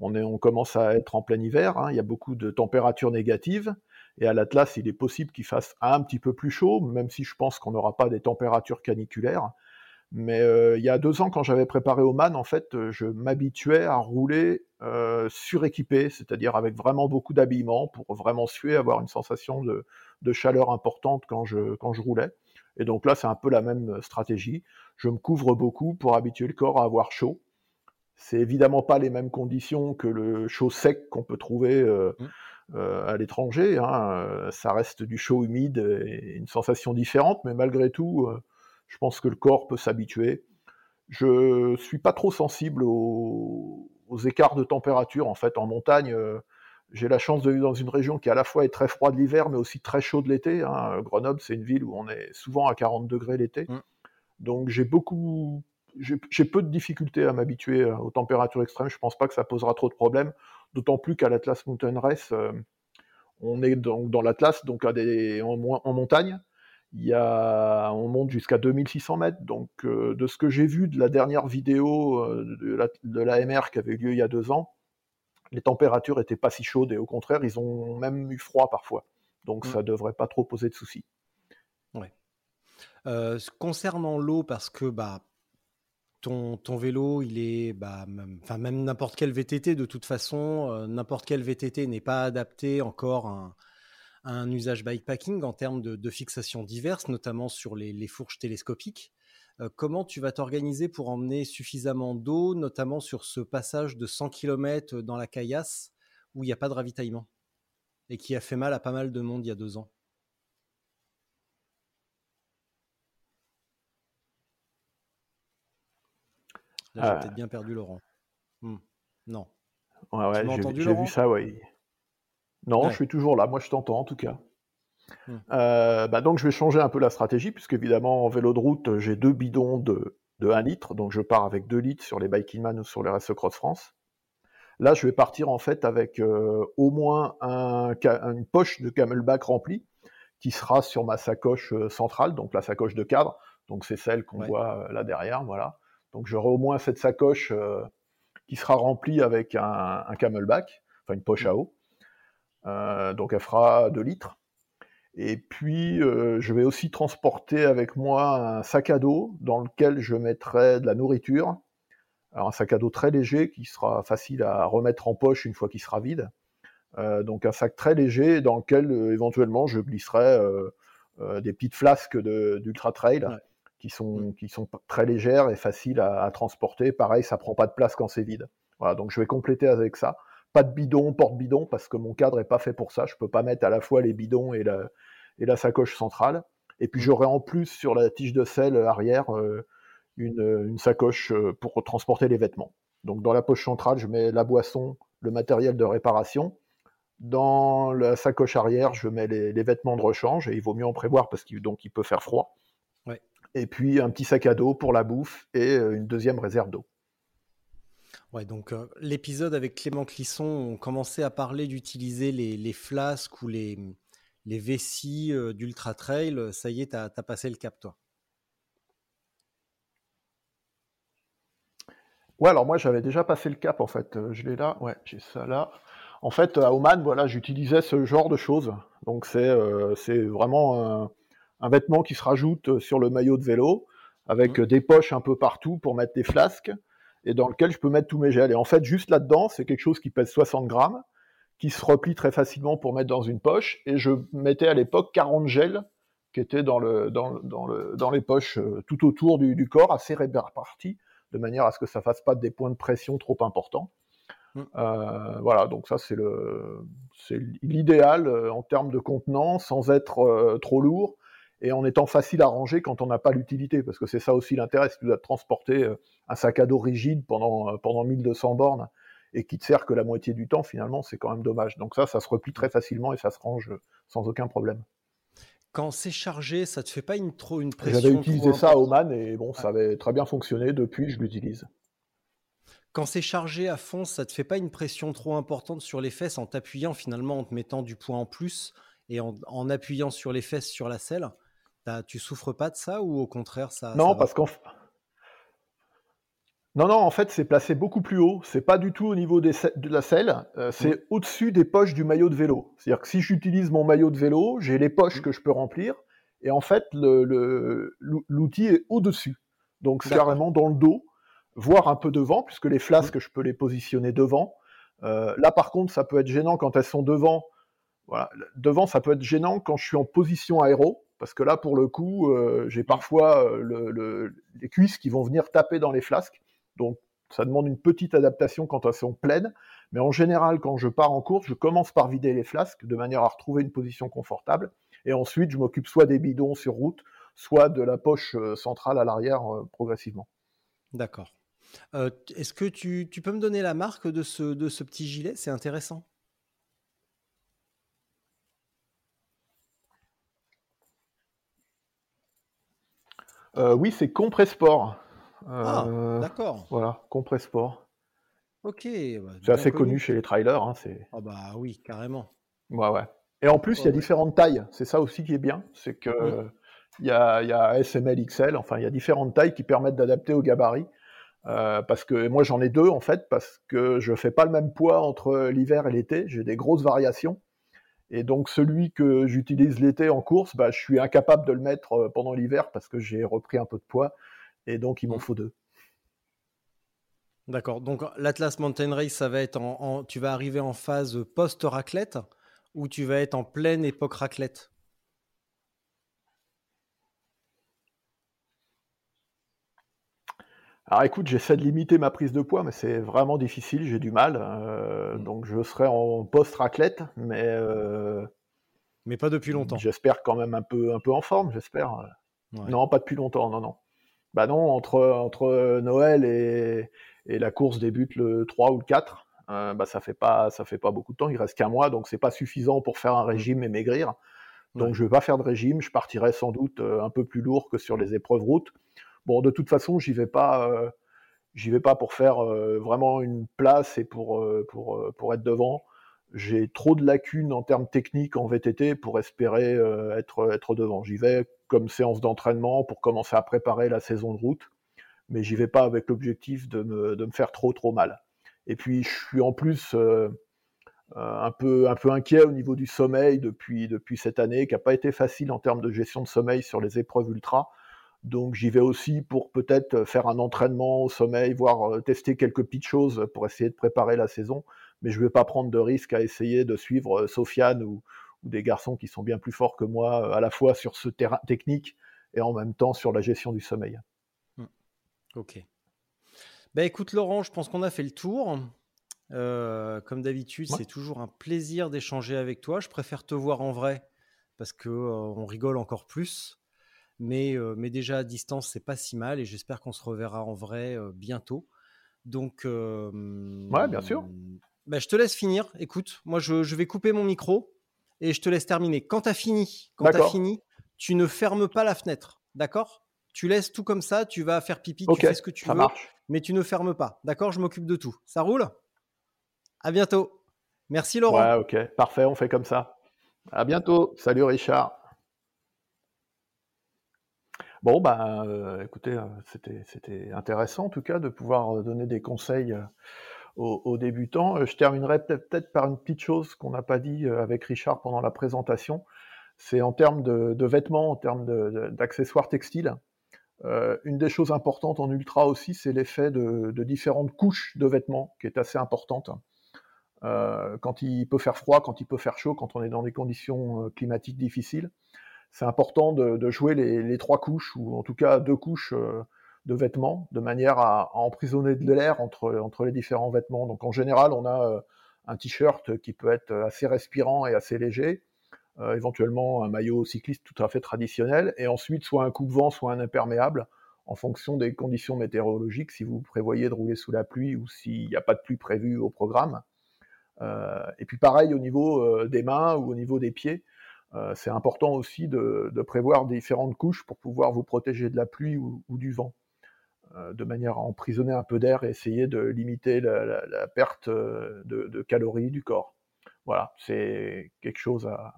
on, est, on commence à être en plein hiver. Hein, il y a beaucoup de températures négatives. Et à l'Atlas, il est possible qu'il fasse un petit peu plus chaud, même si je pense qu'on n'aura pas des températures caniculaires. Mais euh, il y a deux ans, quand j'avais préparé Oman, en fait, euh, je m'habituais à rouler euh, suréquipé, c'est-à-dire avec vraiment beaucoup d'habillement pour vraiment suer, avoir une sensation de, chaleur importante quand je, quand je roulais. Et donc là, c'est un peu la même stratégie. Je me couvre beaucoup pour habituer le corps à avoir chaud. C'est évidemment pas les mêmes conditions que le chaud sec qu'on peut trouver mmh. À l'étranger. Hein. Ça reste du chaud humide et une sensation différente, mais malgré tout, je pense que le corps peut s'habituer. Je suis pas trop sensible aux, écarts de température. En fait, en montagne, euh, j'ai la chance de vivre dans une région qui à la fois est très froide l'hiver, mais aussi très chaude l'été. Hein. Grenoble, c'est une ville où on est souvent à 40 degrés l'été. Mm. Donc j'ai beaucoup, j'ai peu de difficultés à m'habituer euh, aux températures extrêmes. Je pense pas que ça posera trop de problèmes. D'autant plus qu'à l'Atlas Mountain Race, euh, on est donc dans l'Atlas, donc à des, en montagne on monte jusqu'à 2600 mètres. Donc, euh, de ce que j'ai vu de la dernière vidéo euh, de, l'AMR qui avait eu lieu il y a deux ans, les températures n'étaient pas si chaudes et au contraire, ils ont même eu froid parfois. Donc, ça ne mm. devrait pas trop poser de soucis. Ouais. Euh, concernant l'eau, parce que bah, ton, vélo, il est, bah, même, même n'importe quel VTT de toute façon, n'importe quel VTT n'est pas adapté encore à un usage bikepacking en termes de, fixations diverses, notamment sur les, fourches télescopiques. Euh, comment tu vas t'organiser pour emmener suffisamment d'eau, notamment sur ce passage de 100 km dans la caillasse où il n'y a pas de ravitaillement et qui a fait mal à pas mal de monde il y a deux ans? Là, j'ai peut-être bien perdu Laurent. Hmm. Non. Ouais, ouais, j'ai vu ça, oui. Non, je suis toujours là. Moi, je t'entends en tout cas. Hmm. Euh, bah, donc, je vais changer un peu la stratégie, puisque évidemment, en vélo de route, j'ai deux bidons de, de 1 litre. Donc, je pars avec 2 litres sur les Bikingman ou sur les Race Cross France. Là, je vais partir en fait avec euh, au moins un, une poche de camelback remplie qui sera sur ma sacoche euh, centrale, donc la sacoche de cadre. Donc, c'est celle qu'on voit là derrière. Voilà. Donc, j'aurai au moins cette sacoche qui sera remplie avec un, un camelback, enfin une poche à eau. Euh, donc elle fera 2 litres. Et puis, euh, je vais aussi transporter avec moi un sac à dos dans lequel je mettrai de la nourriture. Alors, un sac à dos très léger qui sera facile à remettre en poche une fois qu'il sera vide. Euh, donc, un sac très léger dans lequel éventuellement je glisserai des petites flasques d'Ultra Trail qui, sont, qui sont très légères et faciles à, à, transporter. Pareil, ça prend pas de place quand c'est vide. Voilà, donc je vais compléter avec ça pas de bidon, porte-bidon, parce que mon cadre est pas fait pour ça. Je peux pas mettre à la fois les bidons et la, et la sacoche centrale. Et puis mm. j'aurai en plus sur la tige de sel arrière euh, une, une, sacoche euh, pour transporter les vêtements. Donc dans la poche centrale, je mets la boisson, le matériel de réparation. Dans la sacoche arrière, je mets les, vêtements de rechange, et il vaut mieux en prévoir parce qu'il il peut faire froid. Et puis un petit sac à dos pour la bouffe et euh, une deuxième réserve d'eau. Ouais, donc euh, l'épisode avec Clément Clisson, on commençait à parler d'utiliser les, flasques ou les, les vessies euh, d'Ultra Trail. Ça y est, tu as, passé le cap, toi. Ouais, alors moi j'avais déjà passé le cap en fait. Euh, je l'ai là, ouais, j'ai ça là. En fait, à Oman, voilà, j'utilisais ce genre de choses. Donc c'est c'est vraiment un, vêtement qui se rajoute sur le maillot de vélo avec mmh. des poches un peu partout pour mettre des flasques et dans lequel je peux mettre tous mes gels. Et en fait, juste là-dedans, c'est quelque chose qui pèse 60 grammes, qui se replie très facilement pour mettre dans une poche. Et je mettais à l'époque 40 gels qui étaient dans, le, dans, dans, le, dans les poches euh, tout autour du, du, corps, assez répartis, de manière à ce que ça fasse pas des points de pression trop importants. Mmh. Euh, voilà, donc ça c'est l'idéal euh, en termes de contenant, sans être trop lourd et en étant facile à ranger quand on n'a pas l'utilité, parce que c'est ça aussi l'intérêt, si tu dois transporter euh, un sac à dos rigide pendant, euh, pendant 1200 bornes et qui te sert que la moitié du temps, finalement, c'est quand même dommage. Donc ça, ça se replie très facilement et ça se range sans aucun problème. Quand c'est chargé, ça te fait pas une, trop une pression J'avais utilisé ça à Oman et bon, ça avait très bien fonctionné. Depuis, je l'utilise. Quand c'est chargé à fond, ça te fait pas une pression trop importante sur les fesses en t'appuyant finalement, en te mettant du poids en plus et en, en appuyant sur les fesses sur la selle? Tu souffres pas de ça ou au contraire ça Non, parce qu'en non, non, en fait, c'est placé beaucoup plus haut. C'est pas du tout au niveau de la selle. Euh, c'est mmh. au-dessus des poches du maillot de vélo. C'est-à-dire que si j'utilise mon maillot de vélo, j'ai les poches mmh. que je peux remplir. Et en fait, l'outil est au-dessus. Donc carrément dans le dos, voire un peu devant, puisque les flasques, je peux les positionner devant. Euh, là, par contre, ça peut être gênant quand elles sont devant. Voilà. Devant, ça peut être gênant quand je suis en position aéro, parce que là, pour le coup, euh, j'ai parfois euh, les cuisses qui vont venir taper dans les flasques. Donc, ça demande une petite adaptation quand elles sont pleines. Mais en général, quand je pars en course, je commence par vider les flasques de manière à retrouver une position confortable. Et ensuite, je m'occupe soit des bidons sur route, soit de la poche centrale à l'arrière progressivement. D'accord. Euh, est-ce que tu, peux me donner la marque de ce, de ce petit gilet? C'est intéressant. Euh, oui, c'est Compresport. ah, euh, d'accord. Voilà, Compresport. Ok. Bah, c'est assez connu. chez les trailers. Hein, ah bah oui, carrément. Ouais, ouais. Et en plus, il y a différentes tailles. C'est ça aussi qui est bien. C'est que il y, a, y a SML, XL. Enfin, il y a différentes tailles qui permettent d'adapter au gabarit. Euh, parce que moi j'en ai deux en fait, parce que je fais pas le même poids entre l'hiver et l'été, j'ai des grosses variations. Et donc celui que j'utilise l'été en course, bah, je suis incapable de le mettre euh, pendant l'hiver parce que j'ai repris un peu de poids, et donc il m'en mmh. faut deux. D'accord. Donc l'Atlas Mountain Race, ça va être en, tu vas arriver en phase post-raclette ou tu vas être en pleine époque raclette? Alors écoute, j'essaie de limiter ma prise de poids, mais c'est vraiment difficile, j'ai du mal. Euh, mmh. Donc je serai en post-raclette, mais... Euh, mais pas depuis longtemps. J'espère quand même un peu, un peu en forme, j'espère. Non, pas depuis longtemps, non, non. Bah non, entre, entre Noël et, et la course débute le 3 ou le 4, euh, bah ça fait pas ça fait pas beaucoup de temps, il reste qu'un mois, donc c'est pas suffisant pour faire un mmh. régime et maigrir. Donc je vais pas faire de régime, je partirai sans doute un peu plus lourd que sur les épreuves route. Bon, de toute façon, j'y vais pas, euh, j'y vais pas pour faire euh, vraiment une place et pour, euh, pour, pour être devant. J'ai trop de lacunes en termes techniques en VTT pour espérer être, être devant. J'y vais comme séance d'entraînement pour commencer à préparer la saison de route, mais j'y vais pas avec l'objectif de me, de me, faire trop trop mal. Et puis je suis en plus un, peu, un peu inquiet au niveau du sommeil depuis, depuis cette année, qui n'a pas été facile en termes de gestion de sommeil sur les épreuves ultra. Donc j'y vais aussi pour peut-être faire un entraînement au sommeil, voire euh, tester quelques petites choses pour essayer de préparer la saison. Mais je ne vais pas prendre de risque à essayer de suivre euh, Sofiane ou, des garçons qui sont bien plus forts que moi, euh, à la fois sur ce terrain technique et en même temps sur la gestion du sommeil. Mmh. Ok. Ben écoute Laurent, je pense qu'on a fait le tour. comme d'habitude, c'est toujours un plaisir d'échanger avec toi. Je préfère te voir en vrai parce que on rigole encore plus. Mais, mais déjà à distance, c'est pas si mal et j'espère qu'on se reverra en vrai bientôt. Donc, ouais, bien sûr. Bah, je te laisse finir. Écoute, moi, je, je, vais couper mon micro et je te laisse terminer. Quand tu as fini, quand as fini, tu ne fermes pas la fenêtre, d'accord? Tu laisses tout comme ça, tu vas faire pipi, tu fais ce que tu veux, mais tu ne fermes pas, d'accord? Je m'occupe de tout. Ça roule? À bientôt. Merci Laurent. Ouais, ok, parfait, on fait comme ça. À bientôt. Salut Richard. Bon, euh, écoutez, euh, c'était intéressant en tout cas de pouvoir euh, donner des conseils aux, débutants. Je terminerai peut-être par une petite chose qu'on n'a pas dit avec Richard pendant la présentation. C'est en termes de, vêtements, en termes d'accessoires textiles. une des choses importantes en ultra aussi, c'est l'effet de, différentes couches de vêtements, qui est assez importante. quand il peut faire froid, quand il peut faire chaud, quand on est dans des conditions climatiques difficiles c'est important de, jouer les, trois couches, ou en tout cas deux couches euh, de vêtements, de manière à, emprisonner de l'air entre, les différents vêtements. Donc en général, on a euh, un t-shirt qui peut être assez respirant et assez léger, euh, éventuellement un maillot cycliste tout à fait traditionnel, et ensuite soit un coupe-vent, soit un imperméable, en fonction des conditions météorologiques, si vous prévoyez de rouler sous la pluie ou s'il n'y a pas de pluie prévue au programme. et puis pareil au niveau des mains ou au niveau des pieds, euh, c'est important aussi de, prévoir différentes couches pour pouvoir vous protéger de la pluie ou, du vent, euh, de manière à emprisonner un peu d'air et essayer de limiter la, perte euh, de, calories du corps. Voilà, c'est quelque chose à,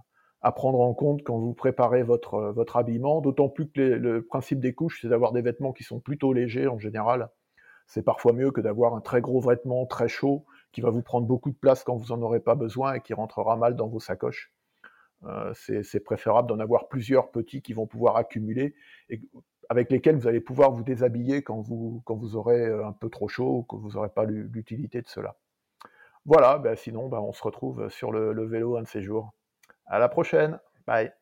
prendre en compte quand vous préparez votre, votre habillement, d'autant plus que le principe des couches, c'est d'avoir des vêtements qui sont plutôt légers en général. C'est parfois mieux que d'avoir un très gros vêtement très chaud qui va vous prendre beaucoup de place quand vous n'en aurez pas besoin et qui rentrera mal dans vos sacoches. Euh, c'est préférable d'en avoir plusieurs petits qui vont pouvoir accumuler. Et avec lesquels vous allez pouvoir vous déshabiller quand vous, aurez un peu trop chaud ou que vous n'aurez pas l'utilité de cela. Voilà, ben sinon ben on se retrouve sur le, le vélo un de ces jours. À la prochaine, bye